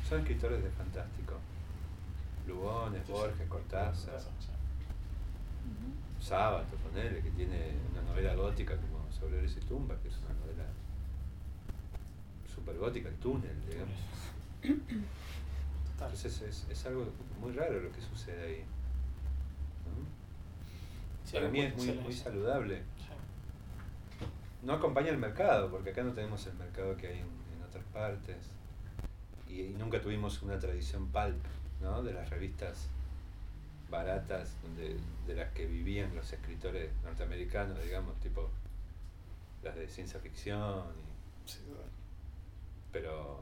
son escritores de fantástico. Lugones, Borges, Cortázar, Sábato, ponele, que tiene una novela gótica como Sobre y tumba, que es una novela super gótica, el túnel, digamos. Entonces es, es algo muy raro lo que sucede ahí. ¿no? Sí, Para mí es muy, muy saludable. No acompaña el mercado, porque acá no tenemos el mercado que hay en, en otras partes. Y, y nunca tuvimos una tradición pulp, ¿no? De las revistas baratas donde, de las que vivían los escritores norteamericanos, digamos, tipo las de ciencia ficción. y- Sí, pero,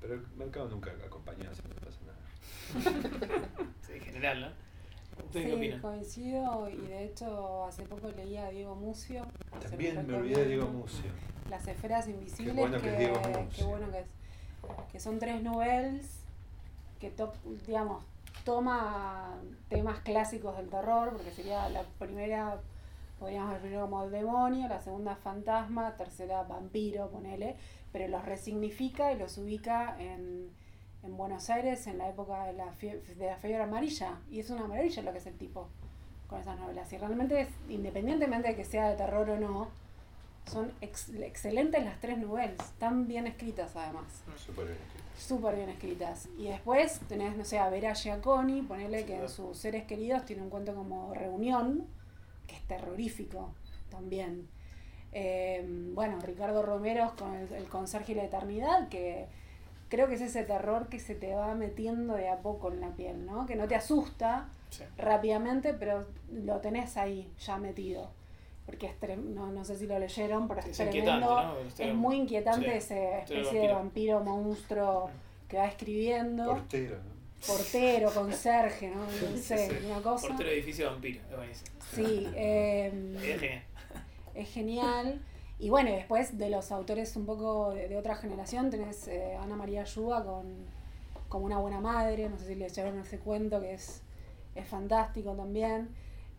Pero el mercado nunca acompaña, así no pasa nada. Sí, en general, ¿no? ¿Ustedes qué Sí, opinan? coincido y de hecho hace poco leí a Diego Mucio. También me olvidé de Diego. Mucio. Las esferas invisibles, Qué bueno que es Diego Mucio. qué bueno que es. Que son tres novelas que, to- digamos, toma temas clásicos del terror, porque sería la primera, podríamos definir como el demonio, la segunda fantasma, tercera vampiro, ponele, pero los resignifica y los ubica en, en Buenos Aires en la época de la, fie- de la fiebre amarilla. Y es una maravilla lo que es el tipo con esas novelas. Y realmente, es, independientemente de que sea de terror o no, son ex- excelentes las tres novelas, tan bien escritas además, Súper bien escrito. súper bien escritas. Y después tenés, no sé, a Vera Giaconi, ponele que en sus seres queridos tiene un cuento como Reunión, que es terrorífico también. Eh, bueno, Ricardo Romero con el, el Conserje y la Eternidad, que creo que es ese terror que se te va metiendo de a poco en la piel, ¿no? Que no te asusta Sí. rápidamente, pero lo tenés ahí ya metido. Porque es trem- no, no sé si lo leyeron, pero es, Es tremendo. Es muy inquietante sí, esa estilo especie de vampiro, vampiro. monstruo que va escribiendo. Portero, ¿no? Portero, conserje, ¿no? No sé, Sí. una cosa. Portero de edificio vampiro, es buenísimo. Sí, eh, Es genial. es genial. Y bueno, y después de los autores un poco de, de otra generación, tenés eh, Ana María Ayuba con como una buena madre, no sé si le echaron ese cuento que es, es fantástico también.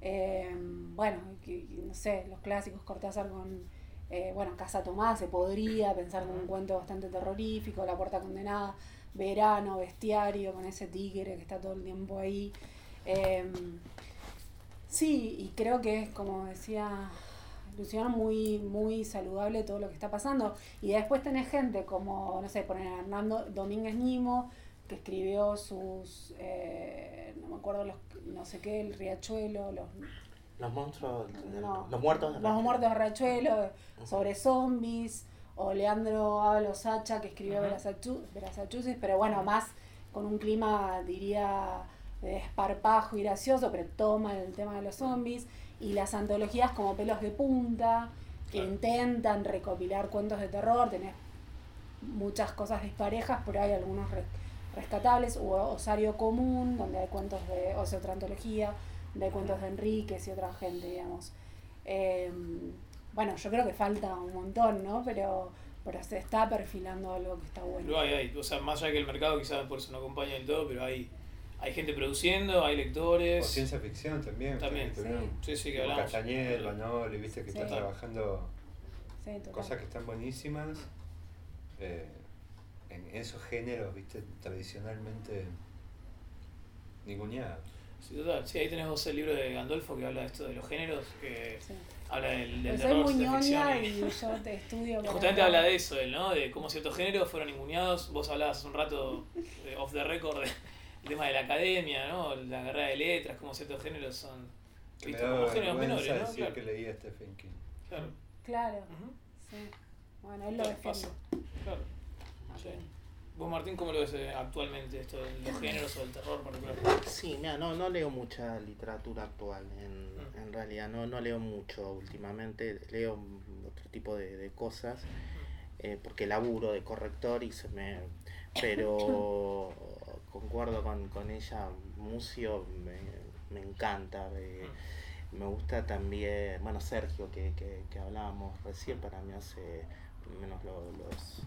Eh, bueno, que- no sé, los clásicos Cortázar con, eh, bueno, Casa Tomás, se podría pensar como un cuento bastante terrorífico, La Puerta Condenada, Verano, Bestiario, con ese tigre que está todo el tiempo ahí. Eh, sí, y creo que es, como decía Muy, muy saludable todo lo que está pasando. Y después tenés gente como, no sé, poner Hernando Domínguez Nimo, que escribió sus, eh, no me acuerdo, los, no sé qué, el riachuelo, los, Los monstruos, no, los muertos. de los muertos de riachuelo, sobre zombies, o Leandro Ábalos Sacha, que escribió. Verasachu- Verasachusetts, pero bueno, más con un clima, diría, de esparpajo y gracioso, pero toma el tema de los zombies, y las antologías como Pelos de Punta, que Claro. intentan recopilar cuentos de terror, tenés muchas cosas disparejas, pero hay algunos res- rescatables, o Osario Común, donde hay cuentos de, o sea, otra antología, donde hay cuentos de Enríquez y otra gente, digamos. Eh, bueno, yo creo que falta un montón, ¿no? Pero, pero se está perfilando algo que está bueno. Pero hay, hay, o sea, más allá que el mercado quizás por eso no acompaña del todo, pero hay, hay gente produciendo, hay O lectores. ciencia ficción también. También. Sí, sí, que hablamos. Castañer, Banoli, viste que Sí. están trabajando cosas que están buenísimas eh, en esos géneros, viste, tradicionalmente ninguneados. Sí, total. Sí, ahí tenés vos el libro de Gandolfo que habla de esto de los géneros, que Sí. habla del, del soy terror, muy ciencia ficción y- y yo te estudio. Justamente habla de eso, él, ¿no? De cómo ciertos géneros fueron ninguneados. Vos hablabas hace un rato, de off the record, del tema de la academia, ¿no? La carrera de letras, cómo ciertos géneros son vistos como géneros menores, ¿no? decir Claro. que leía a Stephen King. claro. Claro, sí. Bueno, él lo Claro, defiende. Claro. Sí. Vos, Martín, ¿cómo lo ves eh, actualmente esto de los géneros o del terror particular? Sí, mira, no, no leo mucha literatura actual, en, Mm. en realidad, no, no leo mucho últimamente, leo otro tipo de, de cosas, eh, porque laburo de corrector y se me... Pero concuerdo con, con ella, Mucio me, me encanta, eh, me gusta también, bueno, Sergio, que, que, que hablábamos recién, para mí hace menos lo- los...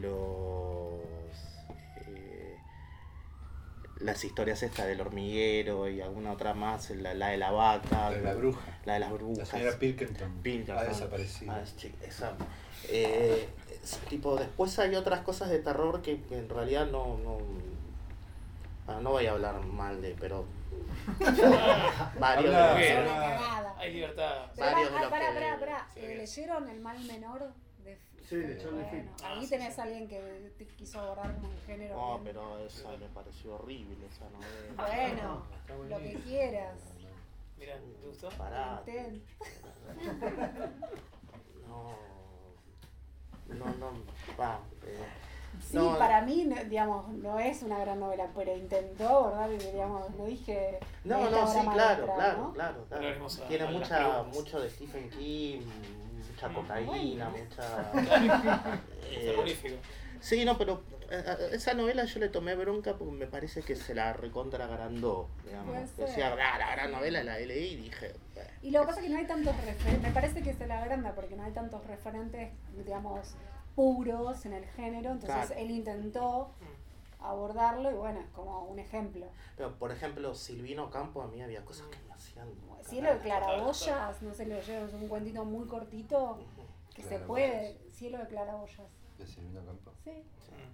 los eh, las historias estas del hormiguero y alguna otra más, la, la de la vaca, La de la bruja. la de las La brujas. señora Pilkington Pilkington. ha desaparecido. Ah, esa. Eh, tipo, después hay otras cosas de terror que, que en realidad no, no, ah, no voy a hablar mal de, pero varios de Habla- los que- una cagada. Hay libertad. Pero Varios de los pará, que- pará, pará. Sí, Eh. ¿Leyeron El mal menor? De... Sí, de Charlie Bueno, Fink. Ah, ahí sí, tenés sí. a alguien que te quiso abordar como un género. No, bien. pero esa me pareció horrible, esa novela. Bueno, Está lo que buenísimo. quieras. Mira, ¿te gustó? Pará. No. No, no. Va. eh, Sí, No, para mí, digamos, no es una gran novela, pero intentó abordar, digamos, lo dije. No, no, sí, claro, maestra, claro, ¿no? claro, claro. Tiene mucha, mucho de Stephen King, mucha Mm. cocaína, Bueno. mucha... Eh, sí, no, pero eh, eh, esa novela yo le tomé bronca porque me parece que se la recontra agrandó, digamos. Puede ser. Decía, "Ah, la gran novela la leí y dije, "Eh". Y lo que pasa es que no hay tantos referentes, me parece que se la agranda porque no hay tantos referentes, digamos, puros en el género, entonces Claro. él intentó abordarlo y bueno, es como un ejemplo. pero por ejemplo, Silvino Campo a mí había cosas que me hacían... Cielo de claraboyas, no sé, lo llevo, es un cuentito muy cortito que se puede, cielo de claraboyas. De Silvino Campo. Sí.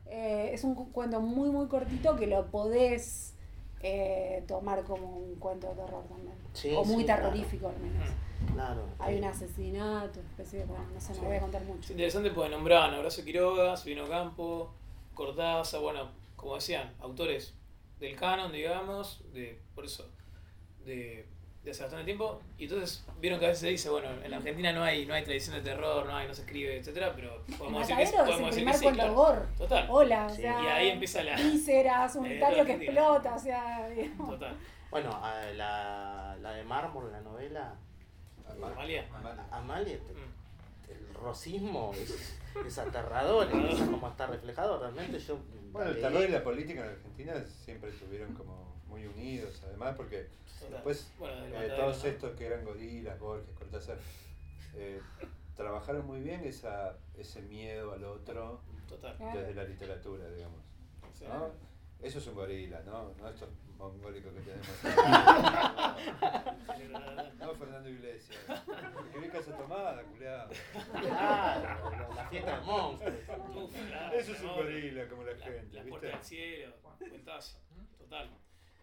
Eh, es un cu- cuento muy, muy cortito que lo podés eh, tomar como un cuento de terror también. Sí, o muy sí, claro. terrorífico al menos. Claro. Hay un asesinato, especie de, bueno, no sé, no Sí. voy a contar Es mucho. interesante porque nombraban a Horacio Quiroga, Silvino Campo, Cortázar, bueno, como decían, autores del canon, digamos, de por eso, de, de hace bastante tiempo. Y entonces vieron que a veces se dice, bueno, en la Argentina no hay, no hay tradición de terror, no hay, no se escribe, etcétera, pero podemos decir que, podemos decir que sí, claro. gore. Total, Hola, o Sí. sea. Y ahí empieza la- Vísceras, unitario que Argentina. explota, o sea. digamos. total. Bueno, a la, la de Mármol, la novela, Amalia. Amalia. Mm. el rosismo es, es aterrador, es como está reflejado. Realmente yo. Bueno, el terror y la política en Argentina siempre estuvieron como muy unidos, además porque Total. después Bueno, eh, todos ¿no? estos que eran gorilas, Borges, Cortázar, eh, trabajaron muy bien esa, ese miedo al otro Total. Desde la literatura, digamos. Sí. ¿no? Eso es un gorila, ¿no? No estos mongólicos que tenemos. no, Fernando Iglesias. Que vi casa tomada, culiado. Claro, la- la fiesta del monstruo. Uf, claro, Eso es un gorila, como la La, gente, la ¿viste? puerta del cielo, cuentazo, total.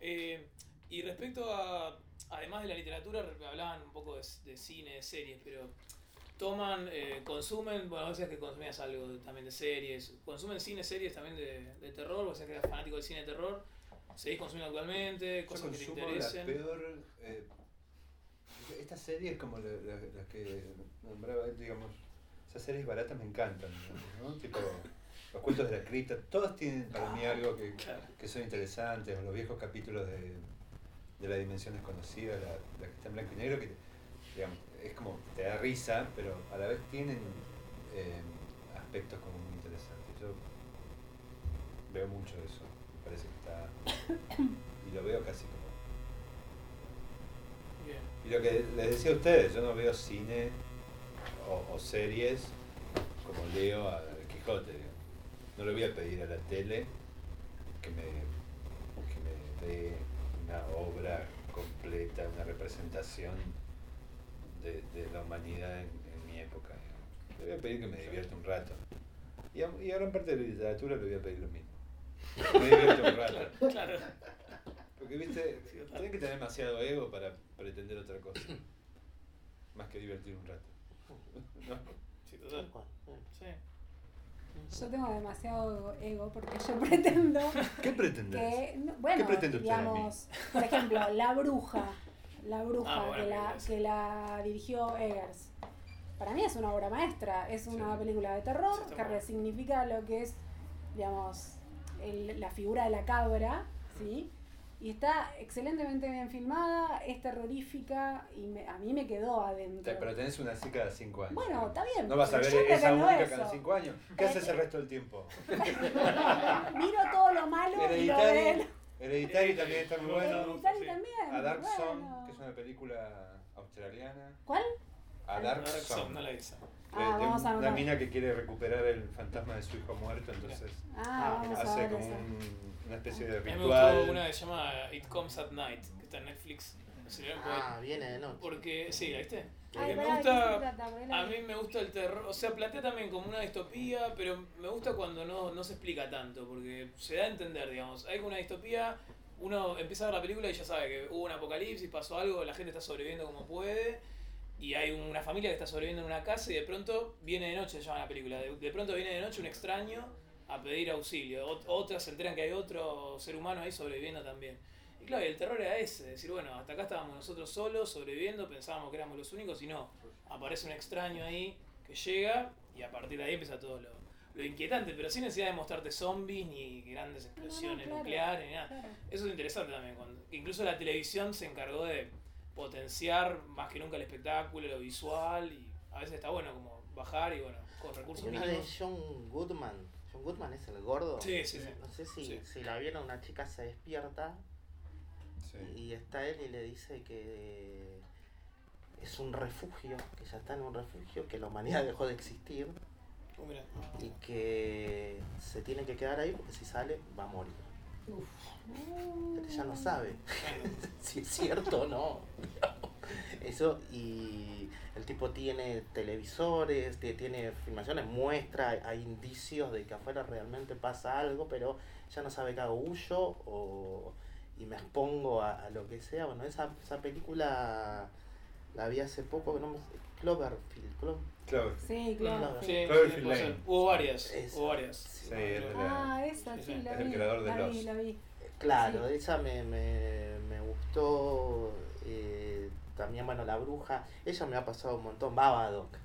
Eh, y respecto a, además de la literatura, hablaban un poco de, de cine, de series, pero toman, eh, consumen, bueno, vos decías que consumías algo de- también de series, consumen cine, series también de, de terror, vos decías que eras fanático del cine de terror, seguís consumiendo actualmente, cosas que te consumo la interesen. peor. Eh, estas series como la- la- las que nombraba, digamos, esas series baratas me encantan, ¿no? Tipo, los cuentos de la cripta, todos tienen para mí algo que, que son interesantes, o los viejos capítulos de, de la dimensión desconocida, la, la que está en blanco y negro, que digamos, es como, te da risa, pero a la vez tienen eh, aspectos como muy interesantes. Yo veo mucho eso, me parece que está... Y lo veo casi como... Y lo que les decía a ustedes, yo no veo cine o, o series como leo a Quijote. No le voy a pedir a la tele que me, que me dé una obra completa, una representación de, de la humanidad en, en mi época. digamos. Le voy a pedir que me divierta un rato. Y a, y a gran parte de la literatura le voy a pedir lo mismo. Que me divierta un rato. Claro. Porque, viste, tenés que tener demasiado ego para pretender otra cosa. Más que divertir un rato. ¿No? Sí, Tal total. Sí. Yo tengo demasiado ego porque yo pretendo ¿Qué pretendés? que, no, bueno, digamos, por ejemplo, La Bruja, La Bruja Ah, que, la, que la dirigió Eggers. Para mí es una obra maestra, es una Sí. película de terror Sí, que resignifica lo que es, digamos, el- la figura de la cabra, ¿sí? Y está excelentemente bien filmada, es terrorífica y me- a mí me quedó adentro. Te- Pero tenés una así cada cinco años. Bueno, está bien. No vas a ver esa única eso. cada cinco años. ¿Qué haces el resto del tiempo? Miro todo lo malo y lo Hereditary, de Hereditary también está muy bueno. Hereditary sí. también. A Dark bueno. Zone, que es una película australiana. ¿Cuál? A Dark Dark Zone, no la hice. Ah, de- de vamos a una mina que quiere recuperar el fantasma de su hijo muerto, entonces Ah, hace como un- una especie de A mí me ritual. gustó una que se llama It Comes at Night, que está en Netflix. Ah, viene de noche. Porque, sí, ¿la viste? Ay, Porque me pará, ¿de qué se gusta, a mí me gusta el terror, o sea, plantea también como una distopía, pero me gusta cuando no, no se explica tanto, porque se da a entender, digamos, hay una distopía, uno empieza a ver la película y ya sabe que hubo un apocalipsis, pasó algo, la gente está sobreviviendo como puede, y hay una familia que está sobreviviendo en una casa y de pronto viene de noche, se llama la película, de, de pronto viene de noche un extraño a pedir auxilio, Ot- otras se enteran que hay otro ser humano ahí sobreviviendo también. Y claro, y el terror era ese, decir, bueno, hasta acá estábamos nosotros solos, sobreviviendo, pensábamos que éramos los únicos y no. Aparece un extraño ahí que llega y a partir de ahí empieza todo lo, lo inquietante, pero sin necesidad de mostrarte zombies ni grandes explosiones claro, nucleares ni nada. Claro. Eso es interesante también, cuando incluso la televisión se encargó de potenciar más que nunca el espectáculo, lo visual y a veces está bueno como bajar y bueno, con recursos Hay una de mínimos. John Goodman, Goodman es el gordo. Sí, sí, sí. No sé si, Sí. si la vieron, una chica se despierta Sí. y está él y le dice que es un refugio, que ya está en un refugio, que la humanidad dejó de existir mira. y que se tiene que quedar ahí porque si sale va a morir. Pero ella no sabe si es cierto o no. Eso, y el tipo tiene televisores, tie- tiene filmaciones, muestra, hay indicios de que afuera realmente pasa algo, pero ya no sabe qué hago, huyo o, y me expongo a, a lo que sea. Bueno, esa, esa película la vi hace poco, que no me, Cloverfield, Clo- Claro. Sí, claro. sí, Cloverfield. Lane. Hubo varias. Esa. Hubo varias. Sí, es de la- Ah, esa, Sí, la Es el vi. creador de la vi, la vi. Claro, Sí. esa me, me, me gustó. eh, también, bueno, La Bruja. Ella me ha pasado un montón. Babadook.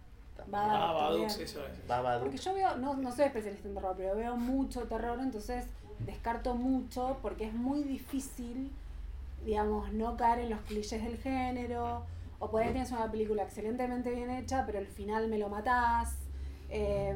Babadook. Ah, eso es. Babadook. Porque yo veo, no, no soy especialista en terror, pero veo mucho terror, entonces descarto mucho porque es muy difícil, digamos, no caer en los clichés del género. O por ahí tienes una película excelentemente bien hecha, pero al final me lo matás. Eh,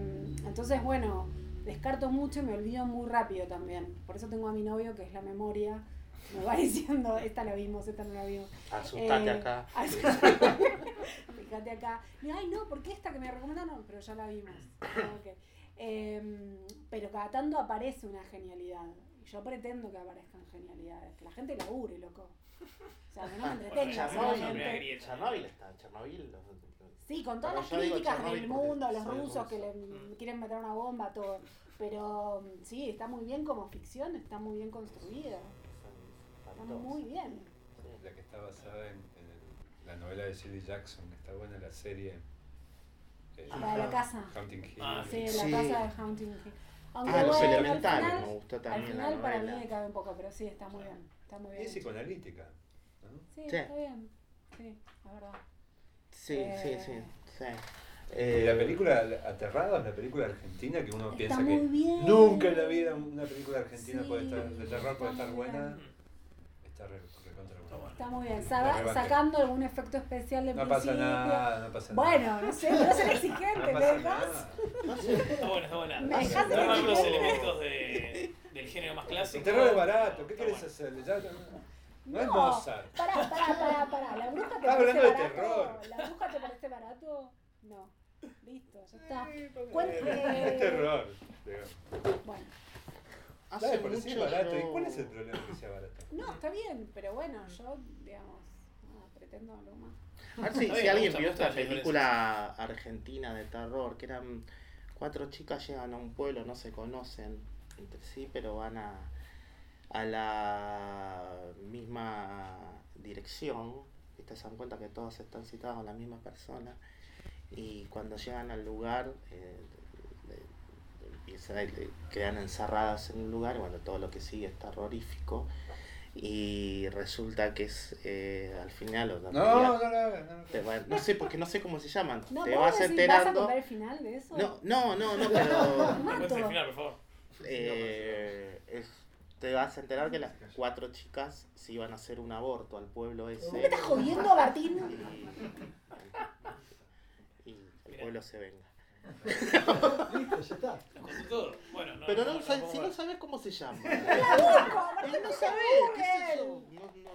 entonces, bueno, descarto mucho y me olvido muy rápido también. Por eso tengo a mi novio, que es la memoria. Me va diciendo, esta la vimos, esta no la vimos. Asustate Eh, acá. Fíjate acá. Y, Ay, no, porque esta que me recomendaron, pero ya la vimos. Ah. Em, pero cada tanto aparece una genialidad. Y yo pretendo que aparezcan genialidades. Que la gente labure, loco. O sea, que no me entretenga solamente. Chernobyl. Chernobyl está. Chernobyl. Sí, con todas Pero las críticas del mundo, los rusos que le ruso. quieren meter una bomba, todo. Pero sí, está muy bien como ficción, está muy bien construida. Está muy bien. La que está basada en, en el- la novela de Shirley Jackson. Está buena la serie. eh, La de la casa. Hunting Hill. Ah, Sí, la Sí. casa de Haunting Hill. Aunque Ah, los bueno, elementales. al final, me gustó al también la final para mí me cabe un poco, pero sí, está muy bien. Está muy bien. Es psicoanalítica. ¿no? Sí, Sí. está bien. Sí, la verdad. Sí, Eh, sí, sí. sí. Eh, la película Aterrados, la película argentina que uno piensa que bien. nunca en la vida una película argentina Sí, puede estar, de terror puede estar buena. bien. Está re, bueno. Está muy bien. Sacando algún efecto especial de No pasa nada, no pasa nada. Bueno, no sé, no ser exigente, no ¿te pasa dejas? Está buena, está buena. Me dejás de los elementos de, del género más clásico. El terror es barato, ¿qué bueno. hacer? Ya- no, es Mozart. Pará, pará, pará, pará. ¿La bruja te Estás parece hablando de terror. ¿La bruja te parece barato? No. Listo, ya está. Es Cuente- terror. digamos. Bueno, Hace Dale, por sí es mucho barato. ¿Y yo- cuál es el problema que sea barato? no, está bien, pero bueno, yo, digamos, nada, pretendo algo más. A ver si, alguien gusta, vio esta la película argentina de terror, que eran cuatro chicas llegan a un pueblo, no se conocen entre sí, pero van a, a la misma dirección, ¿viste? se dan cuenta que todos están citados a la misma persona, y cuando llegan al lugar, eh, quedan encerradas en un lugar, y bueno, todo lo que sigue es terrorífico. Y resulta que es eh, al final, No, no. No, te va- no sé, porque no sé cómo se llaman. No, te ¿puedo vas decir, enterando. ¿Vas a contar el final de eso? No, no, no, no, pero No el final, por favor. eh, es- te vas a enterar que las cuatro chicas se iban a hacer un aborto al pueblo ese. ¿Me estás jodiendo, Martín? Y, y el pueblo se venga. Listo, ya está. Todo. Bueno, no. Pero no, no, sa- no, si no, sabes cómo se llama. No no sabe, se ¿qué es eso?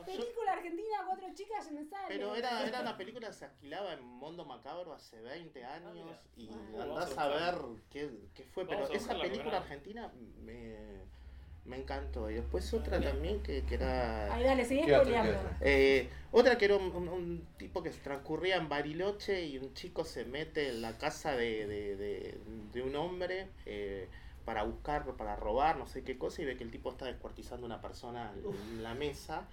Película argentina, cuatro chicas, ya me sale. pero era, era una película que se alquilaba en Mondo Macabro hace 20 años y Bueno. andás a a ver qué, qué fue. Pero esa película argentina me, me encantó. Y después otra también que, que era... Ahí dale, seguí ¿Qué otra, qué spoileando. otra? Eh, otra que era un, un- un tipo que transcurría en Bariloche y un chico se mete en la casa de, de- de- de un hombre eh, para buscar, para robar, no sé qué cosa, y ve que el tipo está descuartizando a una persona en la mesa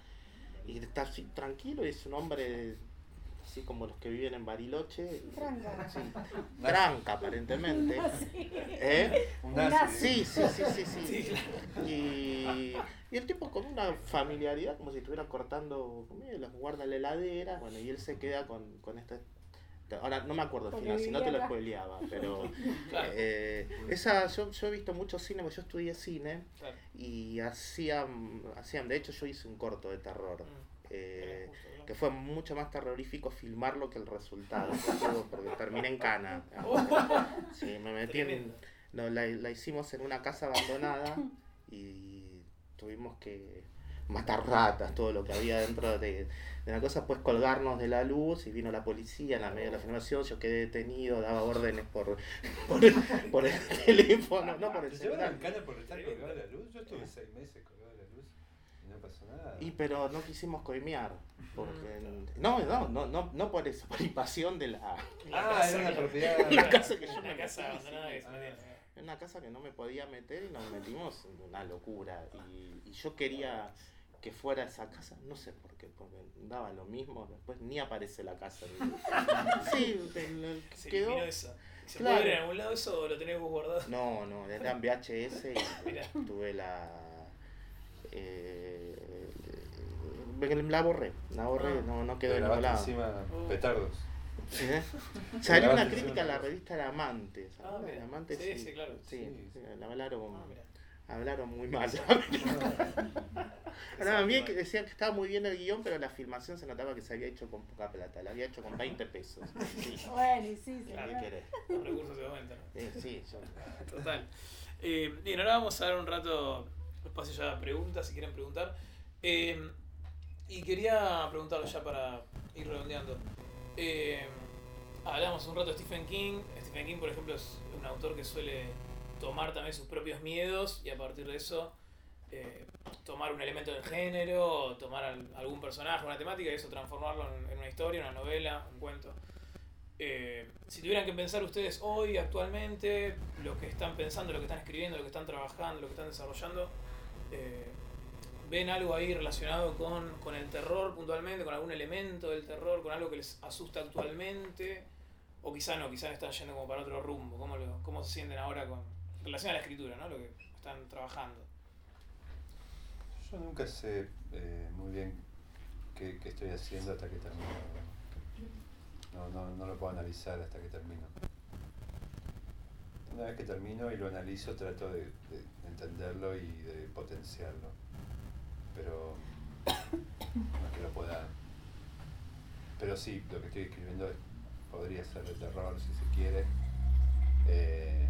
y está así tranquilo y es un hombre así como los que viven en Bariloche. Tranca. Sí, tranca aparentemente. Sí. ¿Eh? Sí, sí, sí, sí, sí. Y, y el tipo con una familiaridad, como si estuviera cortando comida, los guarda en la heladera, bueno, y él se queda con, con esta... Ahora no me acuerdo el Porque final, si no te lo spoileaba, pero Claro, eh, esa, yo, yo he visto mucho cine, porque yo estudié cine claro. y hacían, hacían, de hecho yo hice un corto de terror, Mm. eh. Que fue mucho más terrorífico filmarlo que el resultado, porque, porque terminé en cana. Sí, me metí en, No, la, la hicimos en una casa abandonada y tuvimos que matar ratas, todo lo que había dentro de, de la cosa, pues colgarnos de la luz y vino la policía en la medio de la filmación, yo quedé detenido, daba órdenes por, por, por el teléfono, no por el ¿Te llevaron celular. en cana por estar colgado de la luz? Yo estuve seis meses colgado de la luz y no pasó nada. Y pero no quisimos coimear, porque no, no, no, no, no por eso, por invasión de la Ah, era una propiedad. La casa que yo La me casa metí, abandonada sí. que se metía. en una casa que no me podía meter y nos metimos en una locura. Y, y yo quería que fuera esa casa, no sé por qué, porque daba lo mismo, después ni aparece la casa. Sí, Se quedó. eso. ¿Se Claro. puede ver en algún lado eso o lo tenés vos guardado? No, no, era en VHS y tuve la. Eh, la borré, la borré, Ah. no, no quedó en ningún lado. encima Oh. petardos. ¿Eh? Salió una crítica en la revista El Amante. ¿sabes? Ah. Amante Sí, sí, claro. Sí, Sí. sí, la hablaron, Ah, hablaron muy mal. Ahora, bien que decían que estaba muy bien el guion, pero la filmación se notaba que se había hecho con poca plata. La había hecho con 20 pesos. Sí, Bueno, y sí, Claro. Los recursos se aumentan. Eh, sí, yo- Total. Eh, bien, ahora vamos a dar un rato espacio ya a preguntas, si quieren preguntar. Eh, y quería preguntarlo ya para ir redondeando. Eh, hablamos un rato de Stephen King. Stephen King, por ejemplo, es un autor que suele tomar también sus propios miedos y a partir de eso eh, tomar un elemento del género, tomar al- algún personaje, una temática y eso transformarlo en, en una historia, una novela, un cuento. Eh, si tuvieran que pensar ustedes hoy, actualmente, lo que están pensando, lo que están escribiendo, lo que están trabajando, lo que están desarrollando, eh, ¿ven algo ahí relacionado con, con el terror puntualmente, con algún elemento del terror, con algo que les asusta actualmente? O quizá no, quizá están yendo como para otro rumbo. ¿Cómo, cómo se sienten ahora con en relación a la escritura, ¿no? lo que están trabajando? Yo nunca sé eh, muy bien qué, qué estoy haciendo hasta que termino. No, no, no lo puedo analizar hasta que termino. Una vez que termino y lo analizo, trato de entenderlo y de potenciarlo. Pero no es que lo pueda. Pero sí, lo que estoy escribiendo podría ser de terror si se quiere. Eh,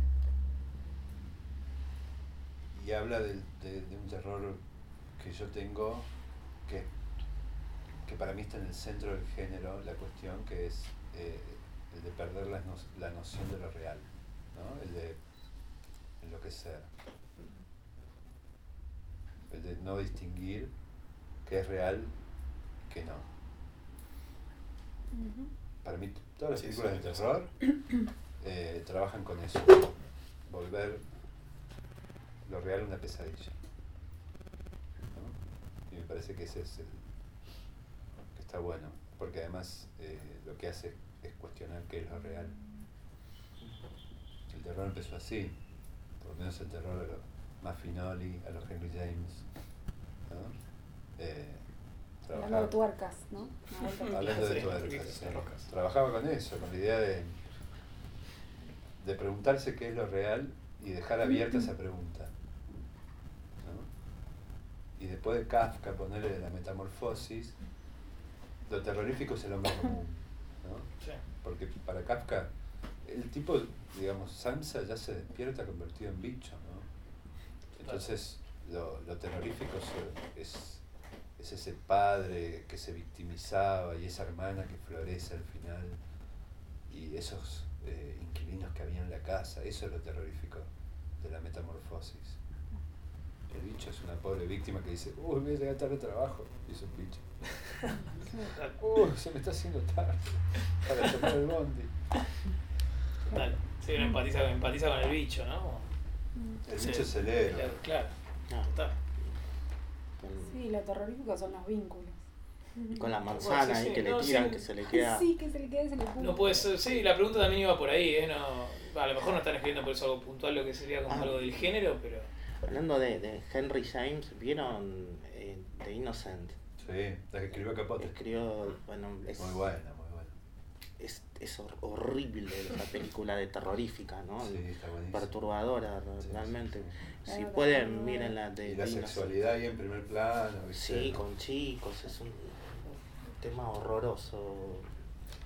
y habla de, de un terror que yo tengo que, que para mí está en el centro del género la cuestión que es eh, el de perder la, no- la noción de lo real, ¿no? el de enloquecer, el de no distinguir qué es real y qué no. Para mí todas las Sí, películas sí, de terror eh, trabajan con eso, volver lo real una pesadilla. ¿no? Y me parece que ese es el que está bueno, porque además eh, lo que hace es cuestionar qué es lo real. El terror empezó así, por lo menos el terror los Maffinoli, a los Henry James. ¿no? Eh, Hablando trabajaba- de tuercas, ¿no? Hablando de tuercas, sí. Trabajaba con eso, con la idea de, de preguntarse qué es lo real y dejar abierta esa pregunta. ¿no? Y después de Kafka ponerle la metamorfosis, lo terrorífico es el hombre común. ¿no? Porque para Kafka, el tipo, digamos, Samsa ya se despierta convertido en bicho. Entonces, lo, lo terrorífico es, es, es ese padre que se victimizaba y esa hermana que florece al final y esos eh, inquilinos que había en la casa. Eso es lo terrorífico de la metamorfosis. El bicho es una pobre víctima que dice, uy, voy a llegar tarde al trabajo. Y es un bicho. Uy, se me está haciendo tarde para tomar el bondi. Total. Sí, uno empatiza, empatiza con el bicho, ¿no? El Sí. bicho es el héroe. Claro, claro. Ah, Total. Sí, lo terrorífico son los vínculos. con la manzana sí, ahí sí, que no, le tiran, sí. que se le queda. Sí, que se le se le punta. No puede ser, sí, la pregunta también iba por ahí, ¿eh? No, a lo mejor no están escribiendo por eso algo puntual, lo que sería como Ah. algo del género, pero. Hablando de, de Henry James, ¿vieron eh, The Innocent? Sí, la que escribió Capote. Escribió, bueno, es, muy buena. Es, es hor- horrible esa película de terrorífica, ¿no? Sí, está. Perturbadora, Sí, realmente. sí, Si pueden, claro. mírenla de Y la sexualidad ahí en primer plano. ¿viste? Sí, con chicos, es un tema horroroso.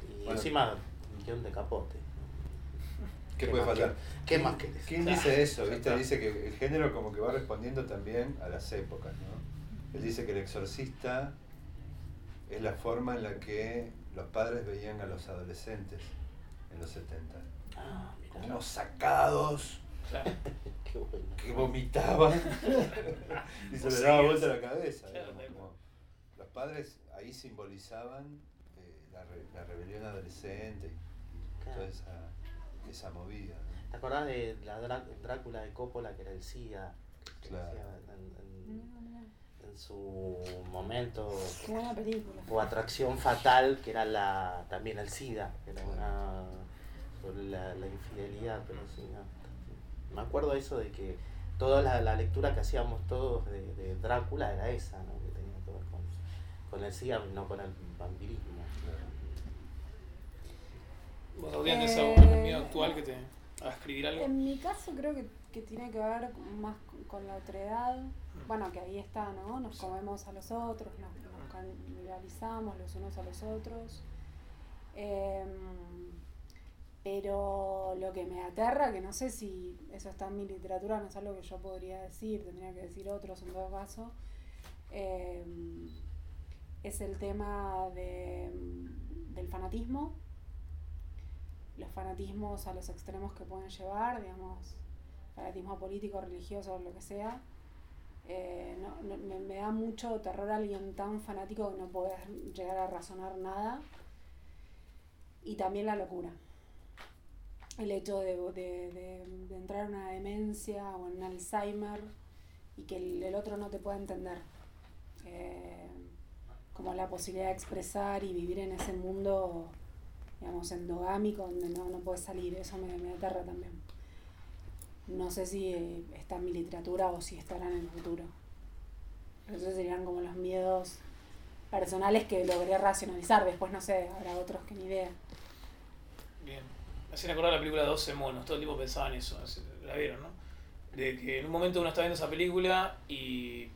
Y Bueno. encima, guion de capote. ¿Qué puede faltar? ¿Qué más querés? ¿Quién Claro. dice eso? ¿viste? Dice que el género como que va respondiendo también a las épocas, ¿no? Él dice que el exorcista es la forma en la que los padres veían a los adolescentes en los 70. Ah, mirá. Unos sacados Claro. Qué bueno. que vomitaban y se les daba vuelta la cabeza. Claro, como los padres ahí simbolizaban eh, la, re- la rebelión adolescente y Claro. toda esa, esa movida. ¿no? ¿Te acordás de la Drá- Drácula de Coppola que era el? Que Claro. decía En, en- No, no, en su momento Qué buena película. o atracción fatal que era la también el SIDA, que era una sobre la, la infidelidad, pero sí, no. me acuerdo eso de que toda la, la lectura que hacíamos todos de, de Drácula era esa, ¿no? que tenía que ver con, con el SIDA no con el vampirismo. ¿Vos tenés Eh, miedo actual que te haga escribir algo? En mi caso creo que, que tiene que ver más con, con la otredad. Bueno, que ahí está, ¿no? Nos comemos a los otros, nos, nos canibalizamos los unos a los otros. Em, pero lo que me aterra, que no sé si eso está en mi literatura, no es algo que yo podría decir, tendría que decir otros en todo caso, em, es el tema de, del fanatismo los fanatismos a los extremos que pueden llevar, digamos, fanatismo político, religioso, lo que sea. Eh, no- me, da mucho terror alguien tan fanático que no podés llegar a razonar nada. Y también la locura. El hecho de, de- de- entrar en una demencia o en un Alzheimer y que el, el otro no te pueda entender. Eh, como la posibilidad de expresar y vivir en ese mundo digamos, endogámico, donde no, no puedes salir, eso me, me aterra también. No sé si está en mi literatura o si estará en el futuro. Pero esos serían como los miedos personales que logré racionalizar. Después, no sé, habrá otros que ni idea. Bien. Me hacían acordar la película 12 monos, todo el tiempo pensaba en eso, la vieron, ¿no? De que en un momento uno está viendo esa película y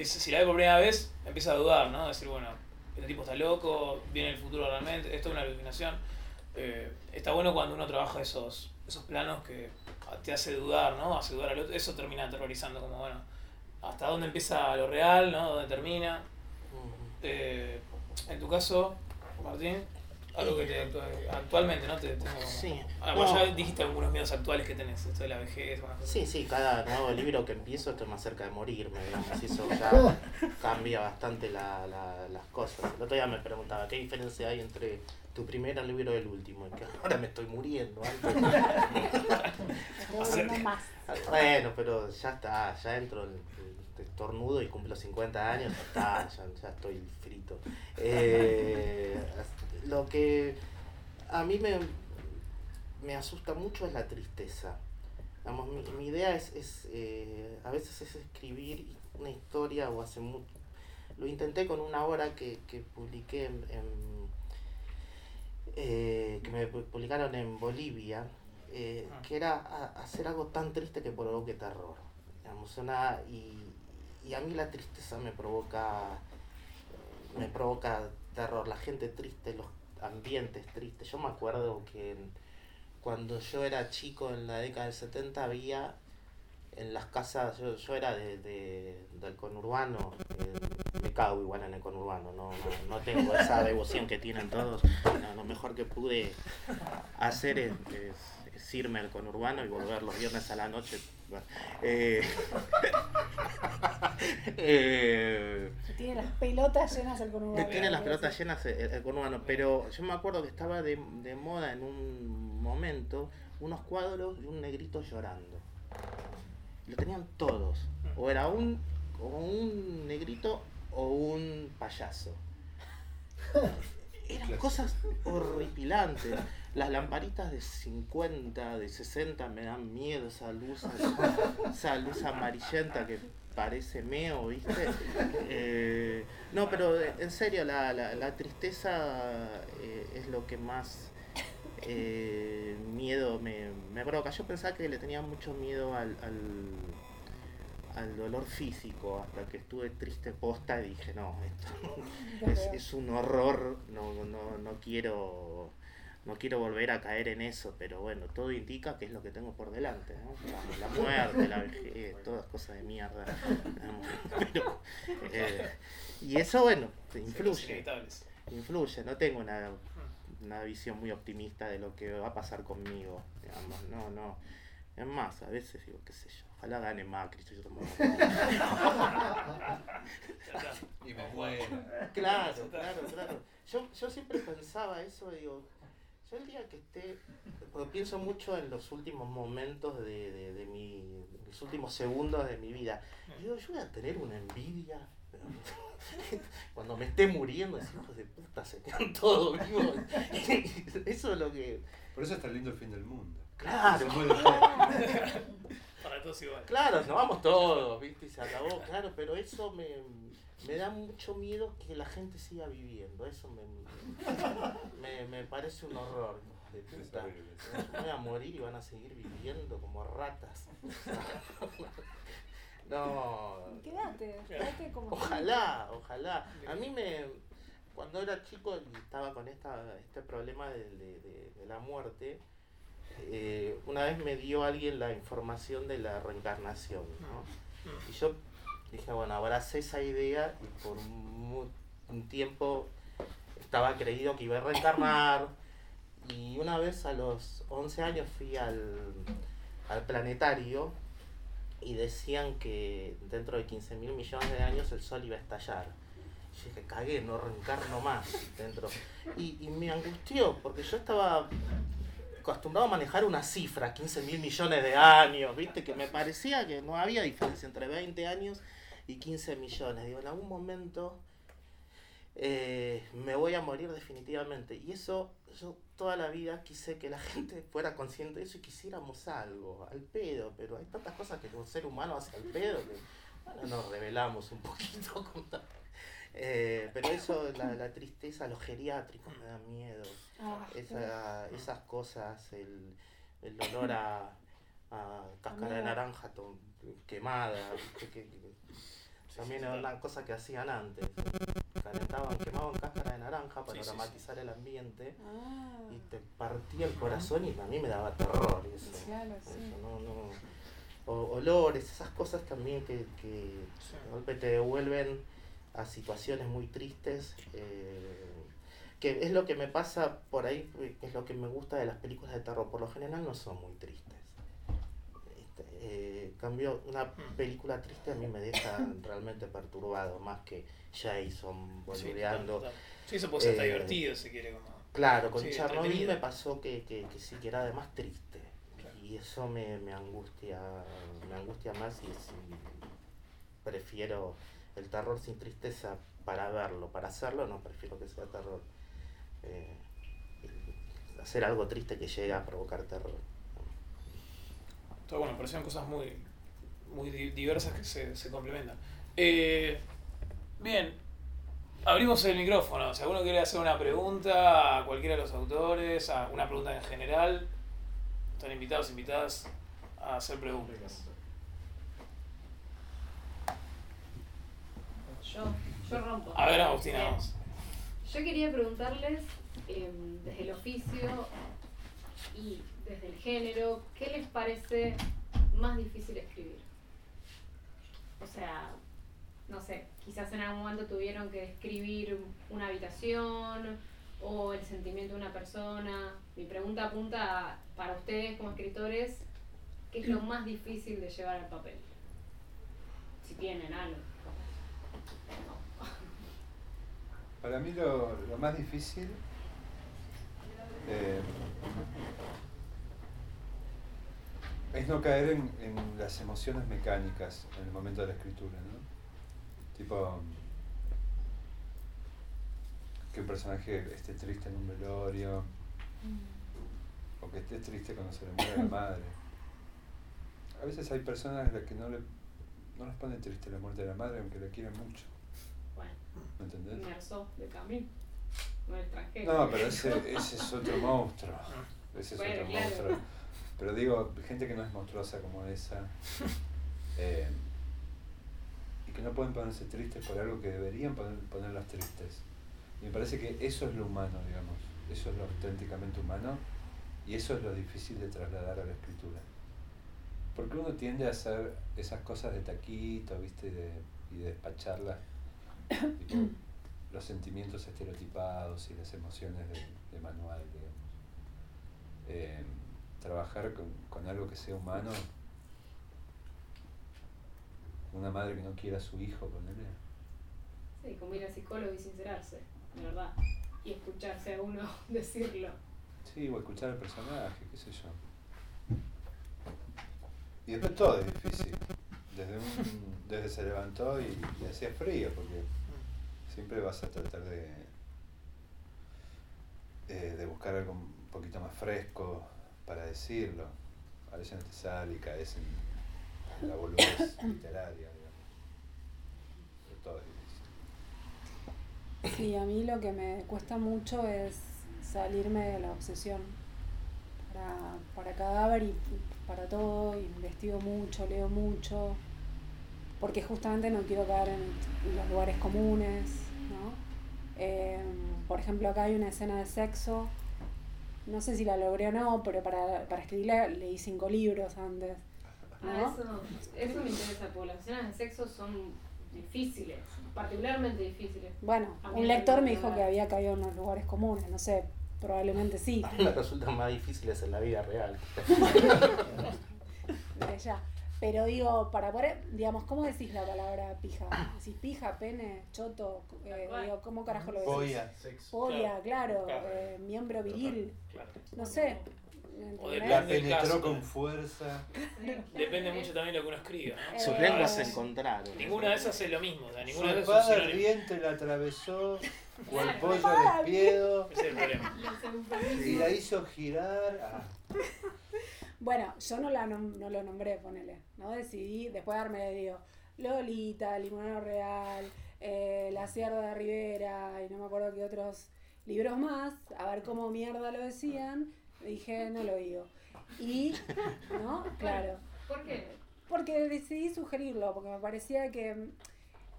si la ve por primera vez, empieza a dudar, ¿no? Decir, bueno, este tipo está loco, viene el futuro realmente, esto es una alucinación. Eh, está bueno cuando uno trabaja esos, esos planos que te hace dudar, ¿no? Hace dudar al otro, eso termina aterrorizando, como bueno, hasta dónde empieza lo real, ¿no? Dónde termina. Eh, en tu caso, Martín, algo que te actualmente, ¿no? Te, tengo como- Sí. Ah, vos No. ya dijiste algunos miedos actuales que tenés, esto de la vejez, bueno. Sí, sí, cada nuevo libro que empiezo estoy más cerca de morirme, digamos, y eso ya cambia bastante la- la- las cosas. El otro día me preguntaba, ¿qué diferencia hay entre tu primer libro y el último? Que ahora me estoy muriendo. Bueno, pero ya está, ya entro en el estornudo y cumplo 50 años, ya está, ya, ya estoy frito. Eh, lo que a mí me, me asusta mucho es la tristeza. Vamos, mi, mi idea es, es eh, a veces es escribir una historia o hace mucho... Lo intenté con una obra que, que publiqué en, en, eh, que me pu- publicaron en Bolivia, eh, Ah. que era hacer algo tan triste que provoque terror. Una, y, y a mí la tristeza me provoca me provoca terror, la gente triste, los ambientes tristes. Yo me acuerdo que cuando yo era chico en la década del 70 había en las casas, yo, yo era de, de- del conurbano, eh, igual en el conurbano, no, no, no tengo esa devoción que tienen todos. No, lo mejor que pude hacer es, es- es irme al conurbano y volver los viernes a la noche. Eh, eh, Tiene las pelotas llenas el conurbano. tiene las pelotas llenas el, el conurbano, pero yo me acuerdo que estaba de, de moda en un momento unos cuadros de un negrito llorando. Lo tenían todos. O era un, o un negrito o un payaso. Eran cosas horripilantes. Las lamparitas de 50, de 60 me dan miedo, esa luz, esa luz amarillenta que parece meo, ¿viste? Eh, no, pero en serio, la, la, la tristeza eh, es lo que más eh, miedo me, me provoca. Yo pensaba que le tenía mucho miedo al, al, al dolor físico, hasta que estuve triste posta y dije, no, esto es, es un horror, no, no, no quiero no quiero volver a caer en eso, pero bueno, todo indica que es lo que tengo por delante, ¿no? La, la muerte, la vejez, todas cosas de mierda. Pero, eh, y eso, bueno, influye, influye, no tengo una, una visión muy optimista de lo que va a pasar conmigo, digamos, no, no. Es más, a veces digo, qué sé yo, ojalá gane Macri, yo tomo- Ya está. Y me muero. Claro, claro, claro. Yo, yo siempre pensaba eso, digo, yo el día que esté, porque pienso mucho en los últimos momentos de, de, de mi, los últimos segundos de mi vida. Digo, yo voy a tener una envidia. Cuando me esté muriendo, decir, hijos de puta, se quedan todos vivos. Eso es lo que. Por eso está lindo el fin del mundo. Claro. Para todos igual. Claro, nos vamos todos, ¿viste? Y se acabó, claro, pero eso me, me da mucho miedo que la gente siga viviendo. Eso me, me, me parece un horror. De puta. voy a morir y van a seguir viviendo como ratas. No, Quédate, quédate como. ojalá, ojalá. A mí me, cuando era chico y estaba con esta, este problema de, de- de- de la muerte, eh, una vez me dio alguien la información de la reencarnación, ¿no? Y yo dije, bueno, abracé esa idea y por un tiempo estaba creído que iba a reencarnar. Y una vez a los 11 años fui al, al planetario y decían que dentro de 15 mil millones de años el sol iba a estallar. Yo dije, cagué, no reencarno más dentro. Y, y me angustió, porque yo estaba acostumbrado a manejar una cifra, 15 mil millones de años, ¿viste? Que me parecía que no había diferencia entre 20 años y 15 millones. Digo, en algún momento eh, me voy a morir definitivamente. Y eso, yo toda la vida quise que la gente fuera consciente de eso y quisiéramos algo, al pedo, pero hay tantas cosas que un ser humano hace al pedo que bueno, nos revelamos un poquito. con ta- Eh, pero eso, la, la tristeza, los geriátricos me da miedo. Ah, Esa, esas cosas, el, el olor a, a cáscara de naranja to- quemada, viste, que, que- también era una cosa que hacían antes. Calentaban, quemaban cáscara de naranja para Sí, sí, sí. aromatizar el ambiente Ah, y te partía el corazón y a mí me daba terror eso. claro, Eso, no, no. O- olores, esas cosas también que, que Sí. de golpe te devuelven a situaciones muy tristes. eh, que es lo que me pasa por ahí, que es lo que me gusta de las películas de terror. Por lo general no son muy tristes. Este, eh, cambio, una Mm. película triste a mí me deja realmente perturbado, más que Jason boludeando. Sí, eso puede ser Eh, divertido si quiere. Como... Claro, con Sí, Chernobyl me pasó que, que, que sí, que era además triste. Claro. Y eso me, me angustia, me angustia más y sí, prefiero el terror sin tristeza para verlo, para hacerlo no prefiero que sea terror. Eh, hacer algo triste que llegue a provocar terror. Pero bueno, parecieron cosas muy, muy di- diversas que se, se complementan. Eh, bien, abrimos el micrófono. Si alguno quiere hacer una pregunta a cualquiera de los autores, a una pregunta en general, están invitados, invitadas a hacer preguntas. Yo, yo rompo. A ver, Agustina, vamos. Yo quería preguntarles, eh, desde el oficio y desde el género, ¿qué les parece más difícil escribir? O sea, no sé, quizás en algún momento tuvieron que escribir una habitación o el sentimiento de una persona. Mi pregunta apunta a, para ustedes como escritores, ¿qué es lo más difícil de llevar al papel? Si tienen algo. Para mí lo, lo más difícil eh, es no caer en, en las emociones mecánicas en el momento de la escritura, ¿no? Tipo que un personaje esté triste en un velorio o que esté triste cuando se le muere la madre. A veces hay personas a las que no, le, no les pone triste la muerte de la madre aunque la quieren mucho, Bueno, ¿me entendés? inmerso de Camille, no el extranjero. No, pero ese, ese es otro monstruo. Ese es Bueno, otro claro. monstruo. Pero digo, gente que no es monstruosa como esa. eh, y que no pueden ponerse tristes por algo que deberían poner, ponerlas tristes. Y me parece que eso es lo humano, digamos. eso es lo auténticamente humano y eso es lo difícil de trasladar a la escritura. Porque uno tiende a hacer esas cosas de taquito, ¿viste? De, y de despacharlas. los sentimientos estereotipados y las emociones de, de manual, digamos. Eh, trabajar con, con algo que sea humano. Una madre que no quiera a su hijo, ponele. Sí, como ir al psicólogo y sincerarse, de verdad. Y escucharse a uno decirlo. Sí, o escuchar al personaje, qué sé yo. Y después todo es difícil. Desde, un, desde se levantó y, y hacía frío, porque siempre vas a tratar de, eh, de buscar algo un poquito más fresco para decirlo. A veces no te sale y caes en, en la boludez literaria, digamos. Pero todo es difícil. Sí, a mí lo que me cuesta mucho es salirme de la obsesión. Para, para cadáver y para todo, investigo mucho, leo mucho, porque justamente no quiero caer en los lugares comunes, ¿no? Eh, por ejemplo, acá hay una escena de sexo, no sé si la logré o no, pero para, para escribirla leí cinco libros antes. ¿no? Ah, eso, eso me interesa, porque las escenas de sexo son difíciles, particularmente difíciles. Bueno, un lector me dijo que había caído en los lugares comunes, no sé, probablemente sí. Me resultan más difíciles en la vida real. ya. Pero digo, para poder, digamos, ¿cómo decís la palabra pija? ¿Decís pija, pene, choto? Eh, digo, ¿Cómo carajo lo decís? Polla. Sexo. Polla, claro, Claro. eh, miembro viril, Claro. no sé. O de. La penetró con fuerza. Depende mucho también de lo que uno escriba, ¿no? Sus Eh, lenguas se encontraron. Ninguna de esas es lo mismo, o sea, Su ninguna de esas sinónimo. ardiente la atravesó, pollo Ese es el problema. Los eufemismos. y la hizo girar. Ah, Bueno, yo no, la nom- no lo nombré, ponele, ¿no? Decidí, después de darme, digo, Lolita, Limonero Real, eh, La Sierra de Rivera, y no me acuerdo qué otros libros más, a ver cómo mierda lo decían, dije, no lo digo. Y, ¿no? Claro. ¿Por qué? Porque decidí sugerirlo, porque me parecía que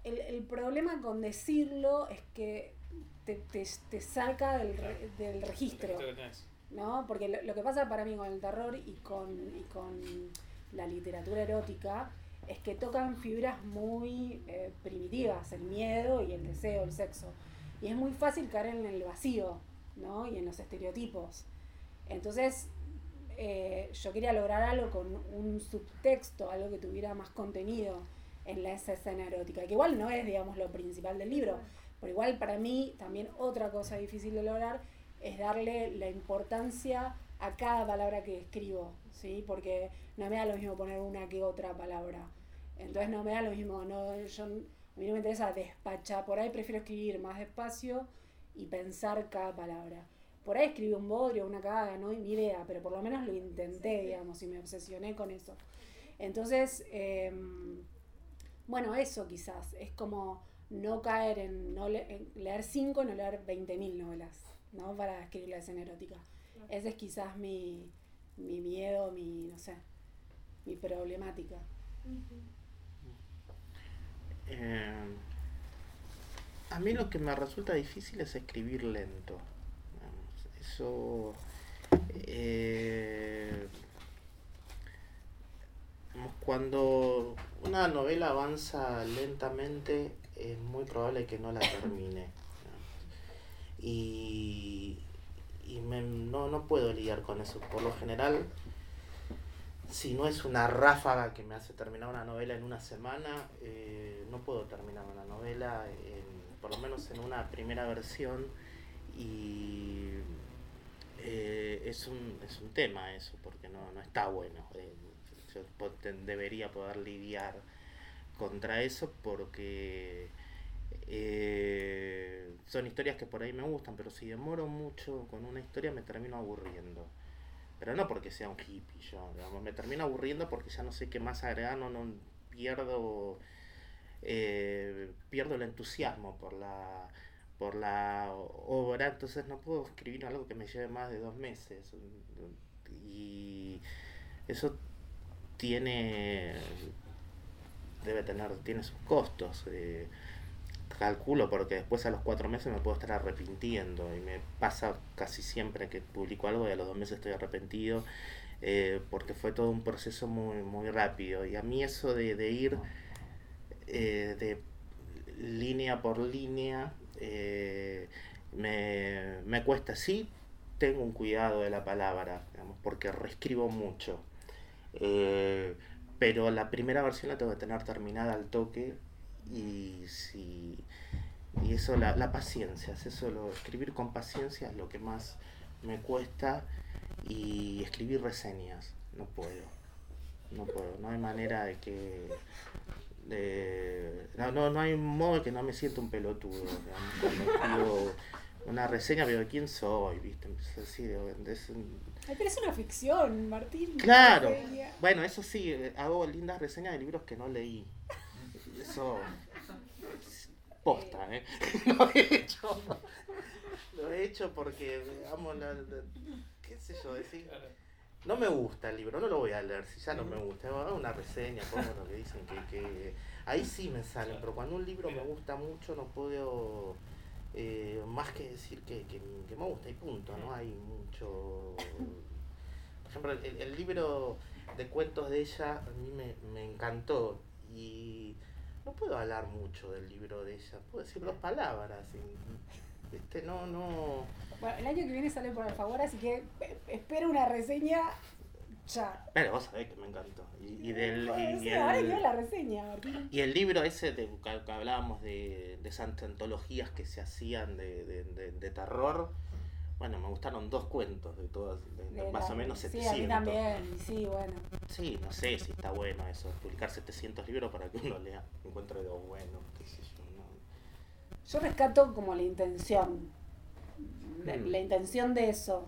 el, el problema con decirlo es que te, te, te saca del, re- del registro. ¿no? Porque lo, lo que pasa para mí con el terror y con, y con la literatura erótica es que tocan fibras muy eh, primitivas, el miedo y el deseo, el sexo. Y es muy fácil caer en el vacío, ¿no? Y en los estereotipos. Entonces, eh, yo quería lograr algo con un subtexto, algo que tuviera más contenido en la, esa escena erótica, que igual no es, digamos, lo principal del libro, pero igual para mí también otra cosa difícil de lograr es darle la importancia a cada palabra que escribo, ¿sí? Porque no me da lo mismo poner una que otra palabra. Entonces no me da lo mismo, no, yo, a mí no me interesa despachar, por ahí prefiero escribir más despacio y pensar cada palabra. Por ahí escribí un bodrio, una cagada, no ni idea, pero por lo menos lo intenté, digamos, y me obsesioné con eso. Entonces, em, bueno, eso quizás, es como no caer en, no le- en leer cinco y no leer 20.000 novelas, ¿no? Para escribir la escena erótica. Claro. Ese es quizás mi, mi miedo, mi, no sé, mi problemática. Eh, a mí lo que me resulta difícil es escribir lento. Eso. eh, cuando una novela avanza lentamente, es muy probable que no la termine. Y, y me- no, no puedo lidiar con eso. Por lo general, si no es una ráfaga que me hace terminar una novela en una semana, eh, no puedo terminar una novela, en- por lo menos en una primera versión, y eh, es, un, es un tema eso, porque no, no está bueno. Eh, yo debería poder lidiar contra eso porque eh, son historias que por ahí me gustan, pero si demoro mucho con una historia me termino aburriendo. Pero no porque sea un hippie yo, digamos, me termino aburriendo porque ya no sé qué más agregar, no, no pierdo eh, pierdo el entusiasmo por la por la obra, entonces no puedo escribir algo que me lleve más de dos meses. Y eso tiene debe tener, tiene sus costos. eh, calculo porque después a los cuatro meses me puedo estar arrepintiendo y me pasa casi siempre que publico algo y a los dos meses estoy arrepentido eh, porque fue todo un proceso muy, muy rápido y a mí eso de, de ir eh, de línea por línea me, me cuesta, sí tengo un cuidado de la palabra, digamos, porque reescribo mucho. Pero la primera versión la tengo que tener terminada al toque y si y eso la, la paciencia, es eso lo escribir con paciencia es lo que más me cuesta y escribir reseñas, no puedo. No puedo, no hay manera de que de, no, no, no hay modo de que no me sienta un pelotudo. una reseña, pero ¿quién soy? ¿Viste? Empiezo a decir, es Ay, pero es una ficción, Martín. Claro. Bueno, eso sí, eh, hago lindas reseñas de libros que no leí. Eso. es Posta, ¿eh? Lo he hecho. Lo he hecho porque, la, la- qué sé yo, decir. No me gusta el libro, no lo voy a leer si ya no me gusta. Hago una reseña, pongo lo que dicen que, que. Ahí sí me salen, pero cuando un libro me gusta mucho no puedo. Eh, más que decir que, que, que me gusta y punto, no hay mucho. Por ejemplo, el, el libro de cuentos de ella a mí me, me encantó y no puedo hablar mucho del libro de ella, puedo decir dos palabras. y, ¿viste? No, no. Bueno, el año que viene sale por Alfaguara, así que eh, espero una reseña ya. Pero vos sabés que me encantó. Y, y del, Joder, y, sí, y ahora el- quiero la reseña, Martín. y el libro ese de que, hablábamos de, de esas antologías que se hacían de, de, de- de terror, bueno, me gustaron dos cuentos de todas, de- de De más la- o menos Sí, 700. a mí también, sí, bueno. Sí, no sé si está bueno eso, publicar 700 libros para que uno lea, encuentre dos buenos, qué sé yo, no. Yo rescato como la intención. La, Mm. la intención de eso.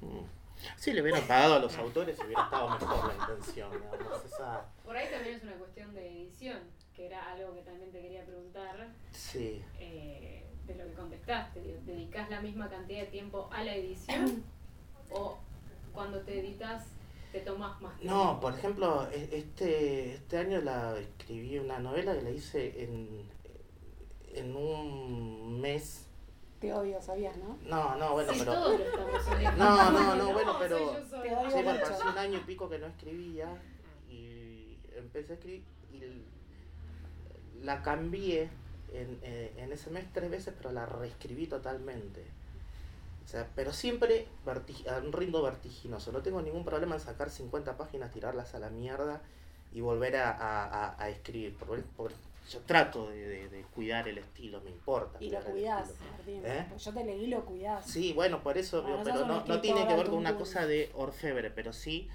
Mm. Sí, le hubieran pagado a los autores y hubiera estado mejor la intención, digamos, esa... Por ahí también es una cuestión de edición, que era algo que también te quería preguntar Sí. eh, de lo que contestaste. Digo, ¿Dedicás la misma cantidad de tiempo a la edición o cuando te editas te tomas más tiempo? No, por ejemplo, e- este, este año la escribí una novela que la hice en, en un mes. Te odio, sabías, ¿no? No, no, bueno, Sí, pero... todos estamos. No, no, no, bueno, pero-. Te odio Sí, mucho. hace un año y pico que no escribía y empecé a escribir y la cambié en, eh, en ese mes tres veces, pero la reescribí totalmente. O sea, pero siempre verti- a un ritmo vertiginoso. No tengo ningún problema en sacar 50 páginas, tirarlas a la mierda y volver a, a- a- a escribir. Por- por- yo trato de, de- de cuidar el estilo, me importa. Y lo cuidás. Martín. ¿Eh? Yo te leí lo cuidás. Sí, bueno, por eso, Bueno, pero no, no tiene que ver con una cosa de orfebre, pero sí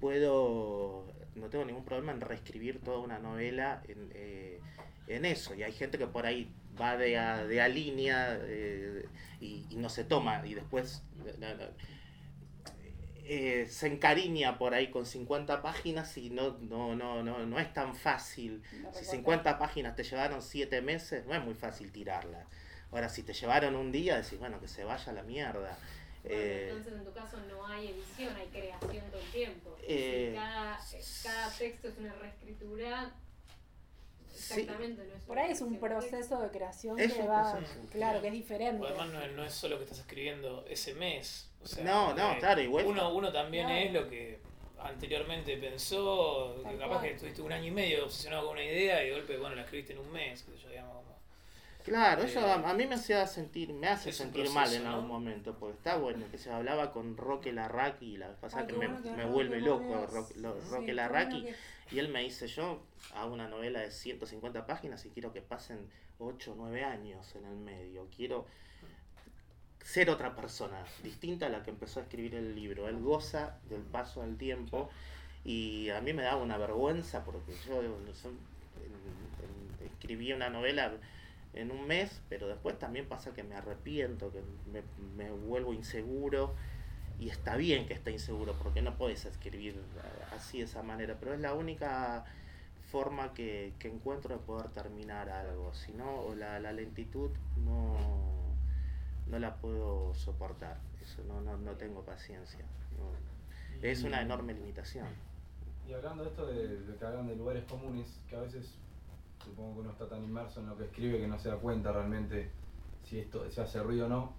puedo, no tengo ningún problema en reescribir toda una novela en, eh, en eso. Y hay gente que por ahí va de a, de a línea eh, y, y no se toma y después eh, eh, se encariña por ahí con 50 páginas y no, no, no, no, no es tan fácil. Si recortás. 50 páginas te llevaron 7 meses, no es muy fácil tirarla. Ahora, si te llevaron un día, decís, bueno, que se vaya a la mierda. Bueno, Eh, entonces en tu caso no hay edición, hay creación todo el tiempo. Eh, si cada, cada texto es una reescritura, sí, exactamente no es Por ahí es un proceso de creación Es que va. proceso. Claro, que es diferente. O además no es, no es solo que estás escribiendo ese mes. O sea, No, no, eh, claro, igual- Uno, uno también Claro. es lo que anteriormente pensó, Tal que capaz cual. que estuviste un año y medio obsesionado con una idea y de golpe, bueno, la escribiste en un mes, que yo digamos. Claro, eso Eh, a, a mí me hacía sentir, me hace sentir proceso, mal en ¿no? algún momento, porque está bueno que se hablaba con Roque Larraqui y la vez pasada Ay, que me, bueno me Roque vuelve loco volvió. Ro- lo- Sí, Roque Larraqui bueno y él me dice yo hago una novela de 150 páginas y quiero que pasen 8 o 9 años en el medio, quiero ser otra persona, distinta a la que empezó a escribir el libro, él goza del paso del tiempo y a mí me daba una vergüenza porque yo, yo en- en- escribí una novela en un mes, pero después también pasa que me arrepiento, que me, me vuelvo inseguro y está bien que esté inseguro porque no puedes escribir eh, así de esa manera, pero es la única forma que, que encuentro de poder terminar algo, si no la, la lentitud no, no la puedo soportar, eso no, no, no tengo paciencia, no. es una enorme limitación. Y hablando de esto de, de que hablan de lugares comunes, que a veces supongo que uno está tan inmerso en lo que escribe que no se da cuenta realmente si esto se hace ruido o no.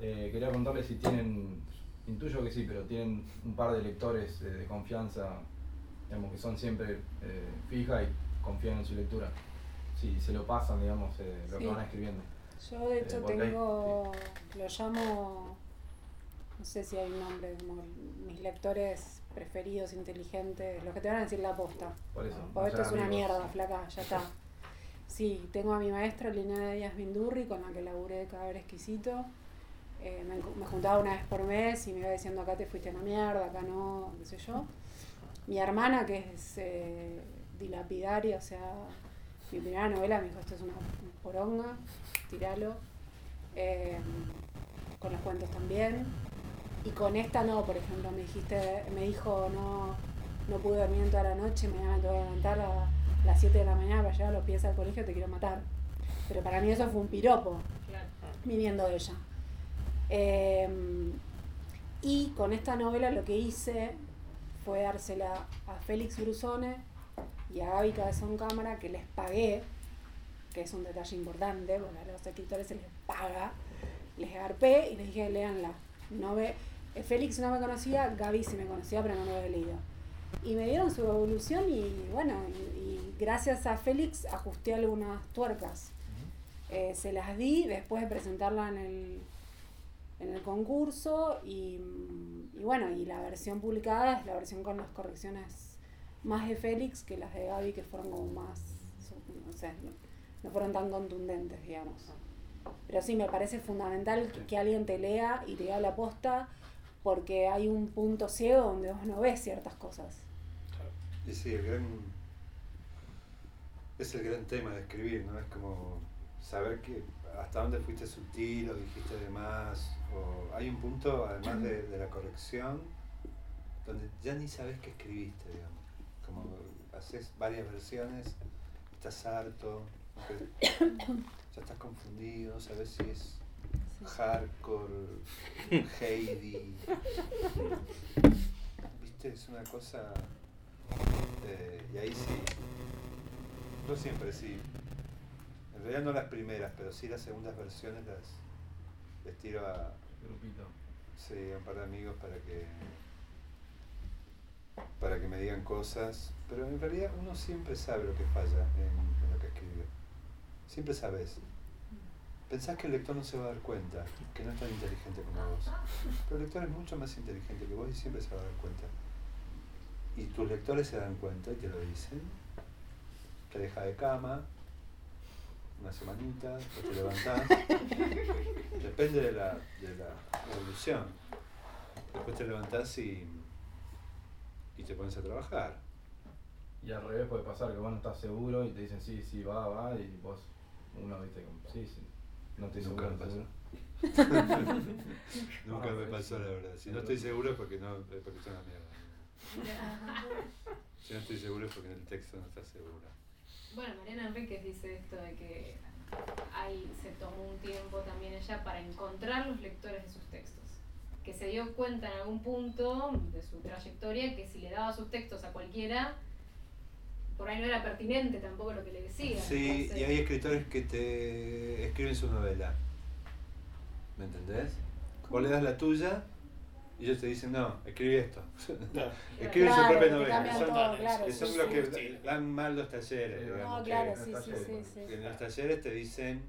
Eh, quería preguntarle si tienen, intuyo que sí, pero tienen un par de lectores eh, de confianza, digamos, que son siempre eh, fija y confían en su lectura. Si se lo pasan, digamos, eh, lo Sí. que van escribiendo. Yo de hecho Eh, hay- tengo, lo llamo, no sé si hay un nombre, como mis lectores preferidos, inteligentes, los que te van a decir la posta. Por eso. Porque esto es una amigos. mierda, flaca, ya está. Sí, tengo a mi maestra Linnea Díaz Bindurri, con la que laburé cada vez exquisito. Eh, me, me juntaba una vez por mes y me iba diciendo acá te fuiste a la mierda, acá no, qué sé yo. Mi hermana, que es eh, dilapidaria, o sea, mi primera novela me dijo esto es una poronga, tiralo. Eh, con los cuentos también. Y con esta no, por ejemplo, me dijiste, me dijo no, no pude dormir toda la noche, me tengo que levantar a las 7 de la mañana para llevar a los pies al colegio, te quiero matar. Pero para mí eso fue un piropo, Claro. viniendo de ella. Eh, y con esta novela lo que hice fue dársela a Félix Brusone y a Gaby Cabezón Cámara, que les pagué, que es un detalle importante, porque a los escritores se les paga, les garpé y les dije, léanla. No ve, eh, Félix no me conocía, Gaby sí me conocía, pero no lo había leído. Y me dieron su evolución y bueno, y, y gracias a Félix ajusté algunas tuercas. Eh, se las di después de presentarla en el, en el concurso y, mm, y bueno, y la versión publicada es la versión con las correcciones más de Félix que las de Gaby que fueron como más, no sé, no, no fueron tan contundentes, digamos. Pero sí, me parece fundamental que, que alguien te lea y te diga la posta porque hay un punto ciego donde vos no ves ciertas cosas. Y sí, el gran. Es el gran tema de escribir, ¿no? Es como saber que hasta dónde fuiste sutil o dijiste de más. O hay un punto, además de, de la corrección, donde ya ni sabes qué escribiste, digamos. Como haces varias versiones, estás harto, ya estás confundido, sabes si es hardcore, Heidi. ¿Viste? Es una cosa. Eh, y ahí sí. Yo siempre sí. En realidad no las primeras, pero sí las segundas versiones las les tiro a, Grupito. sí, a un par de amigos para que para que me digan cosas. Pero en realidad uno siempre sabe lo que falla en, en lo que escribió. Siempre sabes. Pensás que el lector no se va a dar cuenta, que no es tan inteligente como vos. Pero el lector es mucho más inteligente que vos y siempre se va a dar cuenta. Y tus lectores se dan cuenta y te lo dicen. Te deja de cama, una semanita, después te levantás. Depende de la, de la evolución. Después te levantás y, y te pones a trabajar. Y al revés puede pasar que vos no estás seguro y te dicen sí, sí, va, va, y vos, uno viste como, sí, sí, no estoy Nunca seguro. me pasó. Nunca Ah, me pasó la verdad. Si no estoy seguro es porque no, es porque soy una mierda. Si no estoy seguro es porque en el texto no está seguro. Bueno, Mariana Enríquez dice esto de que ahí se tomó un tiempo también ella para encontrar los lectores de sus textos. Que se dio cuenta en algún punto de su trayectoria que si le daba sus textos a cualquiera, por ahí no era pertinente tampoco lo que le decía. Sí, Entonces, y hay escritores que te escriben su novela. ¿Me entendés? Vos le das la tuya y ellos te dicen, no, escribí esto. Escribe su propia novela. Son, todo, claro, que son sí, los sí. que dan mal los talleres. Sí, digamos, No, claro, sí, sí, sí, sí. en los talleres te dicen,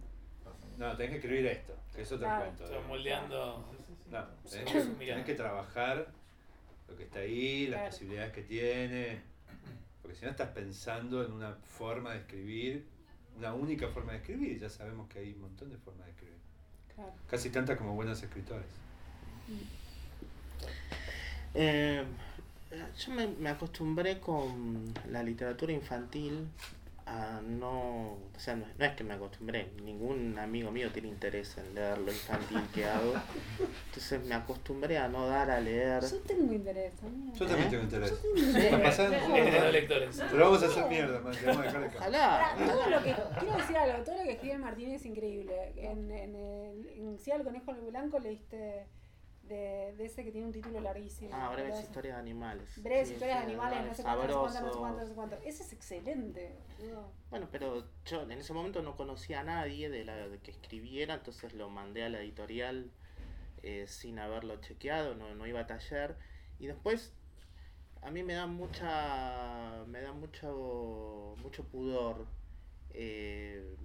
no, tenés que escribir esto, que es otro Claro. cuento. Estoy digamos. moldeando. No, tenés que, tenés trabajar lo que está ahí, las Claro. posibilidades que tiene. Porque si no estás pensando en una forma de escribir, una única forma de escribir, ya sabemos que hay un montón de formas de escribir. Claro. Casi tantas como buenos escritores. Eh, yo me, me acostumbré con la literatura infantil a no, o sea, no, no es que me acostumbré, ningún amigo mío tiene interés en leer lo infantil que hago, entonces me acostumbré a no dar a leer. Yo tengo interés. a mí. Yo también ¿Eh? tengo interés. ¿Está lectores. Pero vamos a hacer mierda, man. vamos a dejar de. Ojalá. Todo lo que, quiero decir algo, todo lo que escribe Martín es increíble. En, en, el, en Sí al conejo en el blanco leíste de, de ese que tiene un título larguísimo. Ah, breves historias de animales. Breves Sí, historias de animales, no sé cuánto, no sé cuánto, no sé cuánto, no sé cuánto. Ese es excelente. boludo. Bueno, pero yo en ese momento no conocía a nadie de la de que escribiera, entonces lo mandé a la editorial eh, sin haberlo chequeado, no, no iba a taller. Y después a mí me da mucha. me da mucho. mucho pudor eh,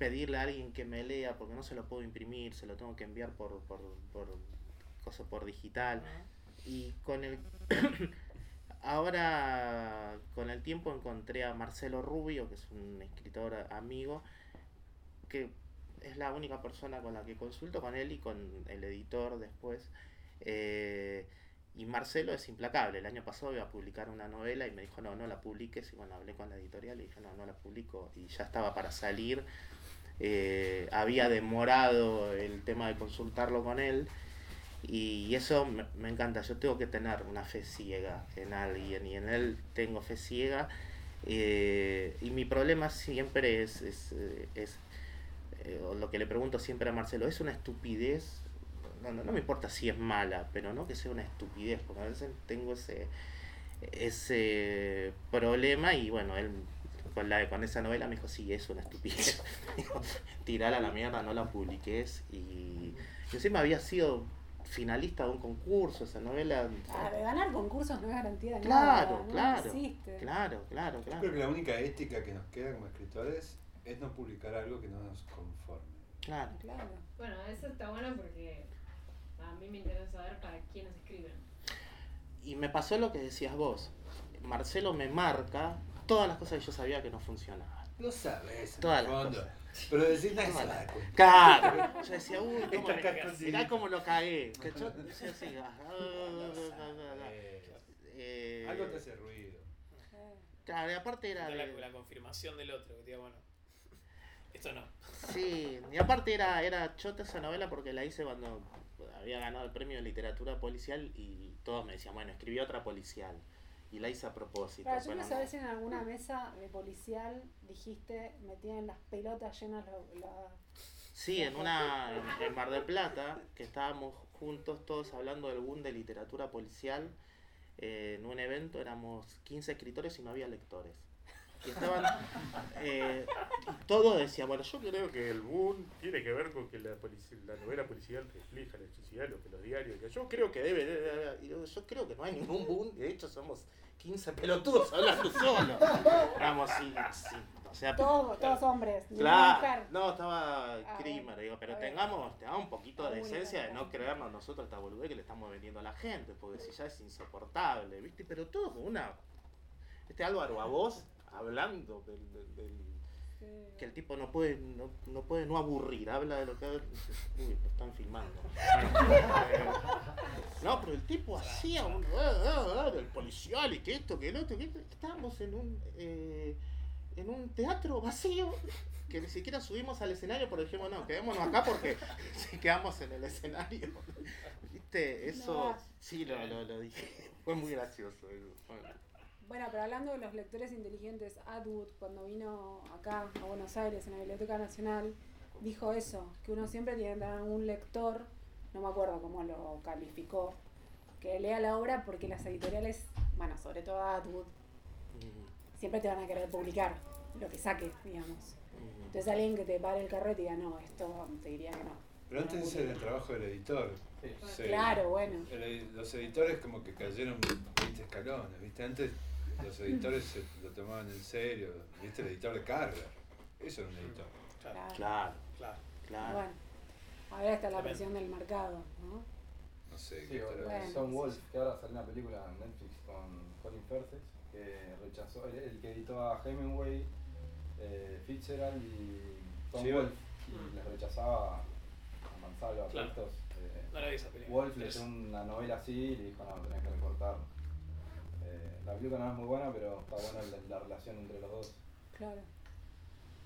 pedirle a alguien que me lea porque no se lo puedo imprimir, se lo tengo que enviar por, por, por, cosa por digital. Y con el ahora con el tiempo encontré a Marcelo Rubio, que es un escritor amigo, que es la única persona con la que consulto con él y con el editor después. Eh, y Marcelo es implacable. El año pasado iba a publicar una novela y me dijo, no, no la publiques. Y bueno, hablé con la editorial y dije, no, no la publico. Y ya estaba para salir. Eh, había demorado el tema de consultarlo con él. Y eso me, me encanta. Yo tengo que tener una fe ciega en alguien y en él tengo fe ciega. Eh, y mi problema siempre es, es, eh, es eh, lo que le pregunto siempre a Marcelo, ¿es una estupidez? No, no, no me importa si es mala, pero no que sea una estupidez, porque a veces tengo ese, ese problema y bueno, él con, la, con esa novela me dijo, sí, es una estupidez. Tirala a la mierda, no la publiques. Y, y encima había sido finalista de un concurso, esa novela. De ganar concursos no es garantía de Claro, nada. no claro, existe. Claro, claro, Yo claro. creo que la única ética que nos queda como escritores es no publicar algo que no nos conforme. Claro. Claro. Bueno, eso está bueno porque a mí me interesa saber para quiénes escriben. Y me pasó lo que decías vos. Marcelo me marca todas las cosas que yo sabía que no funcionaban. No sabes, en Todas el las cosas. Pero decir nadie se Todas va a las- dar cuenta. Claro. Yo decía, uy, cómo me- mirá cómo lo cagué. Que yo decía así, Algo te hace ruido. Claro, y aparte era. La, de- la confirmación del otro, que te diga, bueno, esto no. Sí, y aparte era, era chota esa novela porque la hice cuando había ganado el premio de literatura policial y todos me decían, bueno, escribí otra policial. Y la hice a propósito. Claro, yo quiero saber si en alguna mesa de policial dijiste, me tienen las pelotas llenas la, la- Sí, en una en, en Mar del Plata, que estábamos juntos todos hablando del boom de literatura policial, eh, en un evento éramos 15 escritores y no había lectores. Y estaban, eh, todos decían, bueno, yo creo que el boom tiene que ver con que la, la novela policial refleja la sociedad, lo que los diarios, yo creo que debe, debe- debe- y yo, yo creo que no hay ningún boom, de hecho somos 15 pelotudos hablando solos. Éramos, sí, sí, o sea, Todos, todos hombres, Claro, mujer. no, estaba Ah, Krimer, digo, pero tengamos, tengamos un poquito de decencia de no creernos nosotros esta boludez que le estamos vendiendo a la gente, porque si ya es insoportable, ¿viste? Pero todo con una. Este Álvaro a vos hablando del, del- del- que el tipo no puede no, no puede no aburrir, habla de lo que uy, lo están filmando. No, pero el tipo hacía un del policial y que esto, que el otro, que esto. estábamos en un eh, en un teatro vacío que ni siquiera subimos al escenario porque dijimos no, quedémonos acá porque si quedamos en el escenario. ¿Viste? Eso sí lo, lo, lo dije. Fue muy gracioso. eso. Bueno, pero hablando de los lectores inteligentes, Atwood, cuando vino acá a Buenos Aires, en la Biblioteca Nacional, dijo eso, que uno siempre tiene que tener un lector, no me acuerdo cómo lo calificó, que lea la obra porque las editoriales, bueno, sobre todo Atwood, Mm, siempre te van a querer publicar lo que saques, digamos. mm. Entonces alguien que te pare el carrete y diga, no, esto te diría que no. Pero antes era el trabajo del editor. Sí. Sí. Claro, bueno. El los editores como que cayeron 20 escalones, ¿viste? Antes los editores se lo tomaban en serio, ¿viste? El editor de Carver. Eso era un editor. Claro, Claro. Claro, claro. Bueno, ahora está la presión del mercado, ¿no? No sé Sí, Bueno, sí. Wolf, que ahora salió una película en Netflix con Colin Firth, que rechazó, el, el que editó a Hemingway, eh, Fitzgerald y Tom Sí, Wolf, Mm. y les rechazaba a mansalva, a Claro. textos. eh, No esa película. Wolf leyó una novela así y le dijo, no, tenés que recortar. La película no es muy buena, pero está buena la, la relación entre los dos. Claro.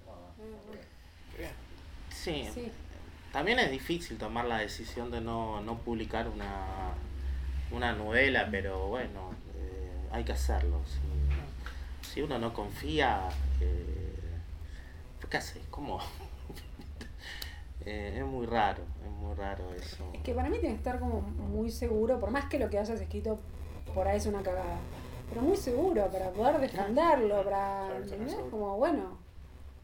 Ah, Ah, bien. Sí, Sí, también es difícil tomar la decisión de no, no publicar una, una novela, pero bueno, eh, hay que hacerlo. Si, si uno no confía, eh, ¿qué haces? ¿Cómo? Eh, es muy raro, es muy raro eso. Es que para mí tiene que estar como muy seguro, por más que lo que hayas escrito por ahí es una cagada. Pero muy seguro para poder defenderlo, para. ¿entendés? Como, bueno,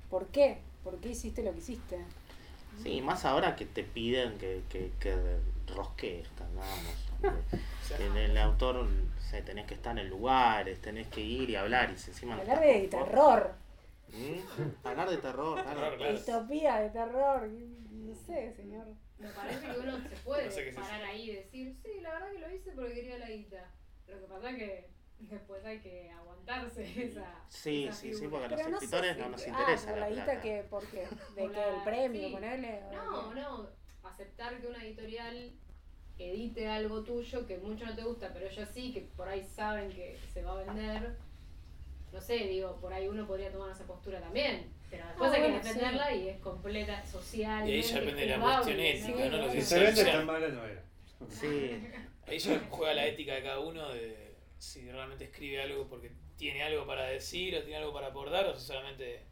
¿por qué? ¿Por qué hiciste lo que hiciste? Sí, más ahora que te piden que, que, que rosquees. Que el, el autor, o sea, tenés que estar en lugares, tenés que ir y hablar y encima no Hablar de terror, ¿Mm? Hablar de terror, claro. Distopía de terror, no sé, señor. Me parece que uno se puede No sé parar ahí y decir, sí, la verdad que lo hice porque quería la guita. Lo que pasa es que después hay que aguantarse esa. Sí, esa sí, sí, porque a los Pero no sé escritores si- no nos ah, interesa por la la guita que, ¿por qué? ¿De que el premio, sí. ponele? o No, no. Aceptar que una editorial edite algo tuyo que mucho no te gusta, pero ellos sí, que por ahí saben que se va a vender. No sé, digo, por ahí uno podría tomar esa postura también. Pero después Ah, hay que bueno, sí. defenderla y es completa, social. Y ahí ya depende de la cuestión ética, ¿no? Si se vende tan mala no era. Sí, Ahí ya juega la ética de cada uno de si realmente escribe algo porque tiene algo para decir o tiene algo para aportar o si solamente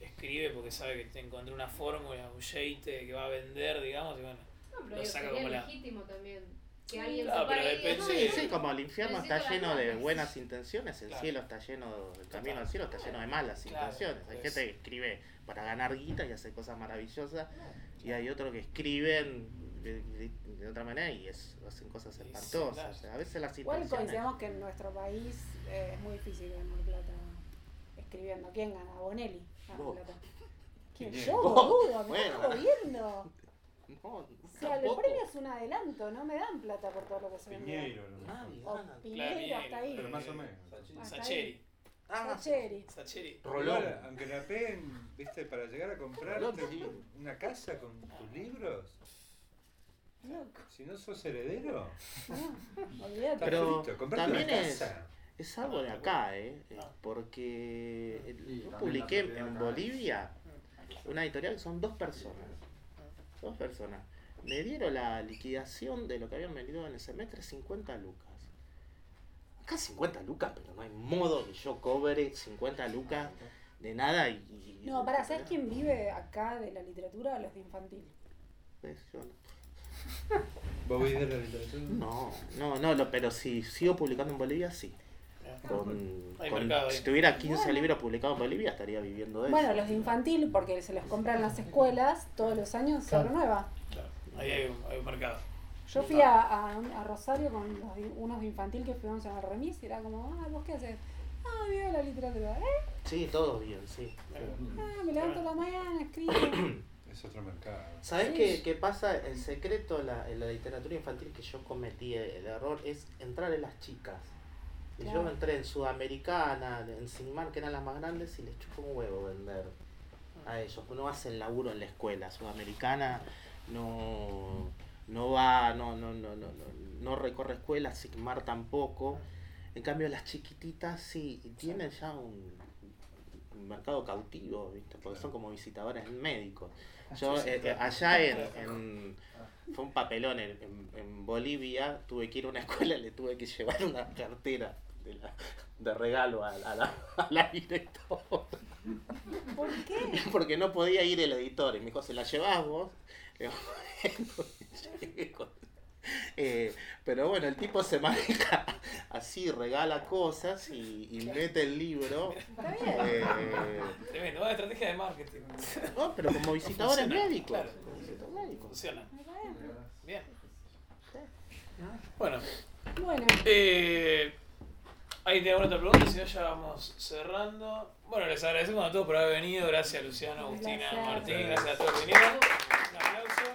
escribe porque sabe que te encontró una fórmula, un jeite que va a vender, digamos, y bueno. No, pero Lo saca como la- legítimo también. Que alguien Claro, se pero ahí y diga, depende- "No, sí, sí, como el infierno está lleno de plata". buenas intenciones, el Claro. cielo está lleno, el camino Total. al cielo está lleno de malas Claro, intenciones. Hay pues. gente que escribe para ganar guita y hace cosas maravillosas, y hay otros que escriben de, de- de otra manera y es, hacen cosas Sí, espantosas. claro. O sea, a veces las Igual intenciones... coincidamos que en nuestro país eh, es muy difícil ganar plata escribiendo. ¿Quién gana? Bonelli gana Vos. plata. ¿Quién? Yo, boludo, me Bueno. estás jodiendo. No, O sea, el premio es un adelanto, no me dan plata por todo lo que se. Piñeiro Claro, hasta ahí. Pero más o menos. Sacheri. Ah, Sacheri. Sacheri. Rolón. Igual, aunque la peguen, viste, para llegar a comprarte una casa con tus libros, Si no sos heredero, No, olvídate. estás Pero también una es- casa. Es algo de acá, ¿eh? Eh, Porque Sí, yo publiqué en. Bolivia una editorial que son dos personas. Dos personas. Me dieron la liquidación de lo que habían vendido en el semestre 50 lucas. Acá 50 lucas, pero no hay modo que yo cobre 50 lucas de nada y... y- No, para, ¿sabes quién vive acá de la literatura? Los de infantil. ¿Ves? Yo no. ¿Vos viste la literatura? No, no, no, pero si sigo publicando en Bolivia, sí. Con, mercado si tuviera 15 Bueno. libros publicados en Bolivia, estaría viviendo de eso. Bueno, los de infantil, porque se los compran las escuelas, todos los años se renueva. Claro, ahí hay un, hay un mercado. Yo fui a, a, a Rosario con los de- unos de infantil que fuimos el remis y era como, ah, ¿vos qué haces? Ah, vivo la literatura. ¿Eh? Sí, todos bien, sí. Ah, me levanto a la mañana, escribo. Es otro mercado. ¿Sabes Sí. qué, qué pasa? El secreto la- en la literatura infantil que yo cometí el error es entrar en las chicas. Y Claro. yo entré en Sudamericana, en Sinmar, que eran las más grandes, y les chupo un huevo vender a ellos. No hacen laburo en la escuela. Sudamericana no, no va, no, no, no, no, no, no recorre escuelas, Sigmar tampoco. En cambio, las chiquititas sí, y tienen ya un, un mercado cautivo, ¿viste? Porque son como visitadores médicos. Yo, eh, claro. allá en, en- Fue un papelón en, en- en Bolivia, tuve que ir a una escuela y le tuve que llevar una cartera de, la- de regalo a, a la, a la directora. ¿Por qué? Porque no podía ir el editor. Y me dijo, ¿se la llevas vos? Le digo, Eh, pero bueno, el tipo se maneja así, regala cosas y, y mete el libro. Está bien. eh, Tremendo, buena estrategia de marketing. no, pero como visitadores Funciona, médicos. claro. como visitadores médicos. Funciona. Está bien. Bien. Bueno, Bueno, eh, ¿alguien tiene alguna otra pregunta? Si no, ya vamos cerrando. Bueno, les agradecemos a todos por haber venido. Gracias, Luciano, Agustina. Martín. Gracias a todos por venir. Un aplauso.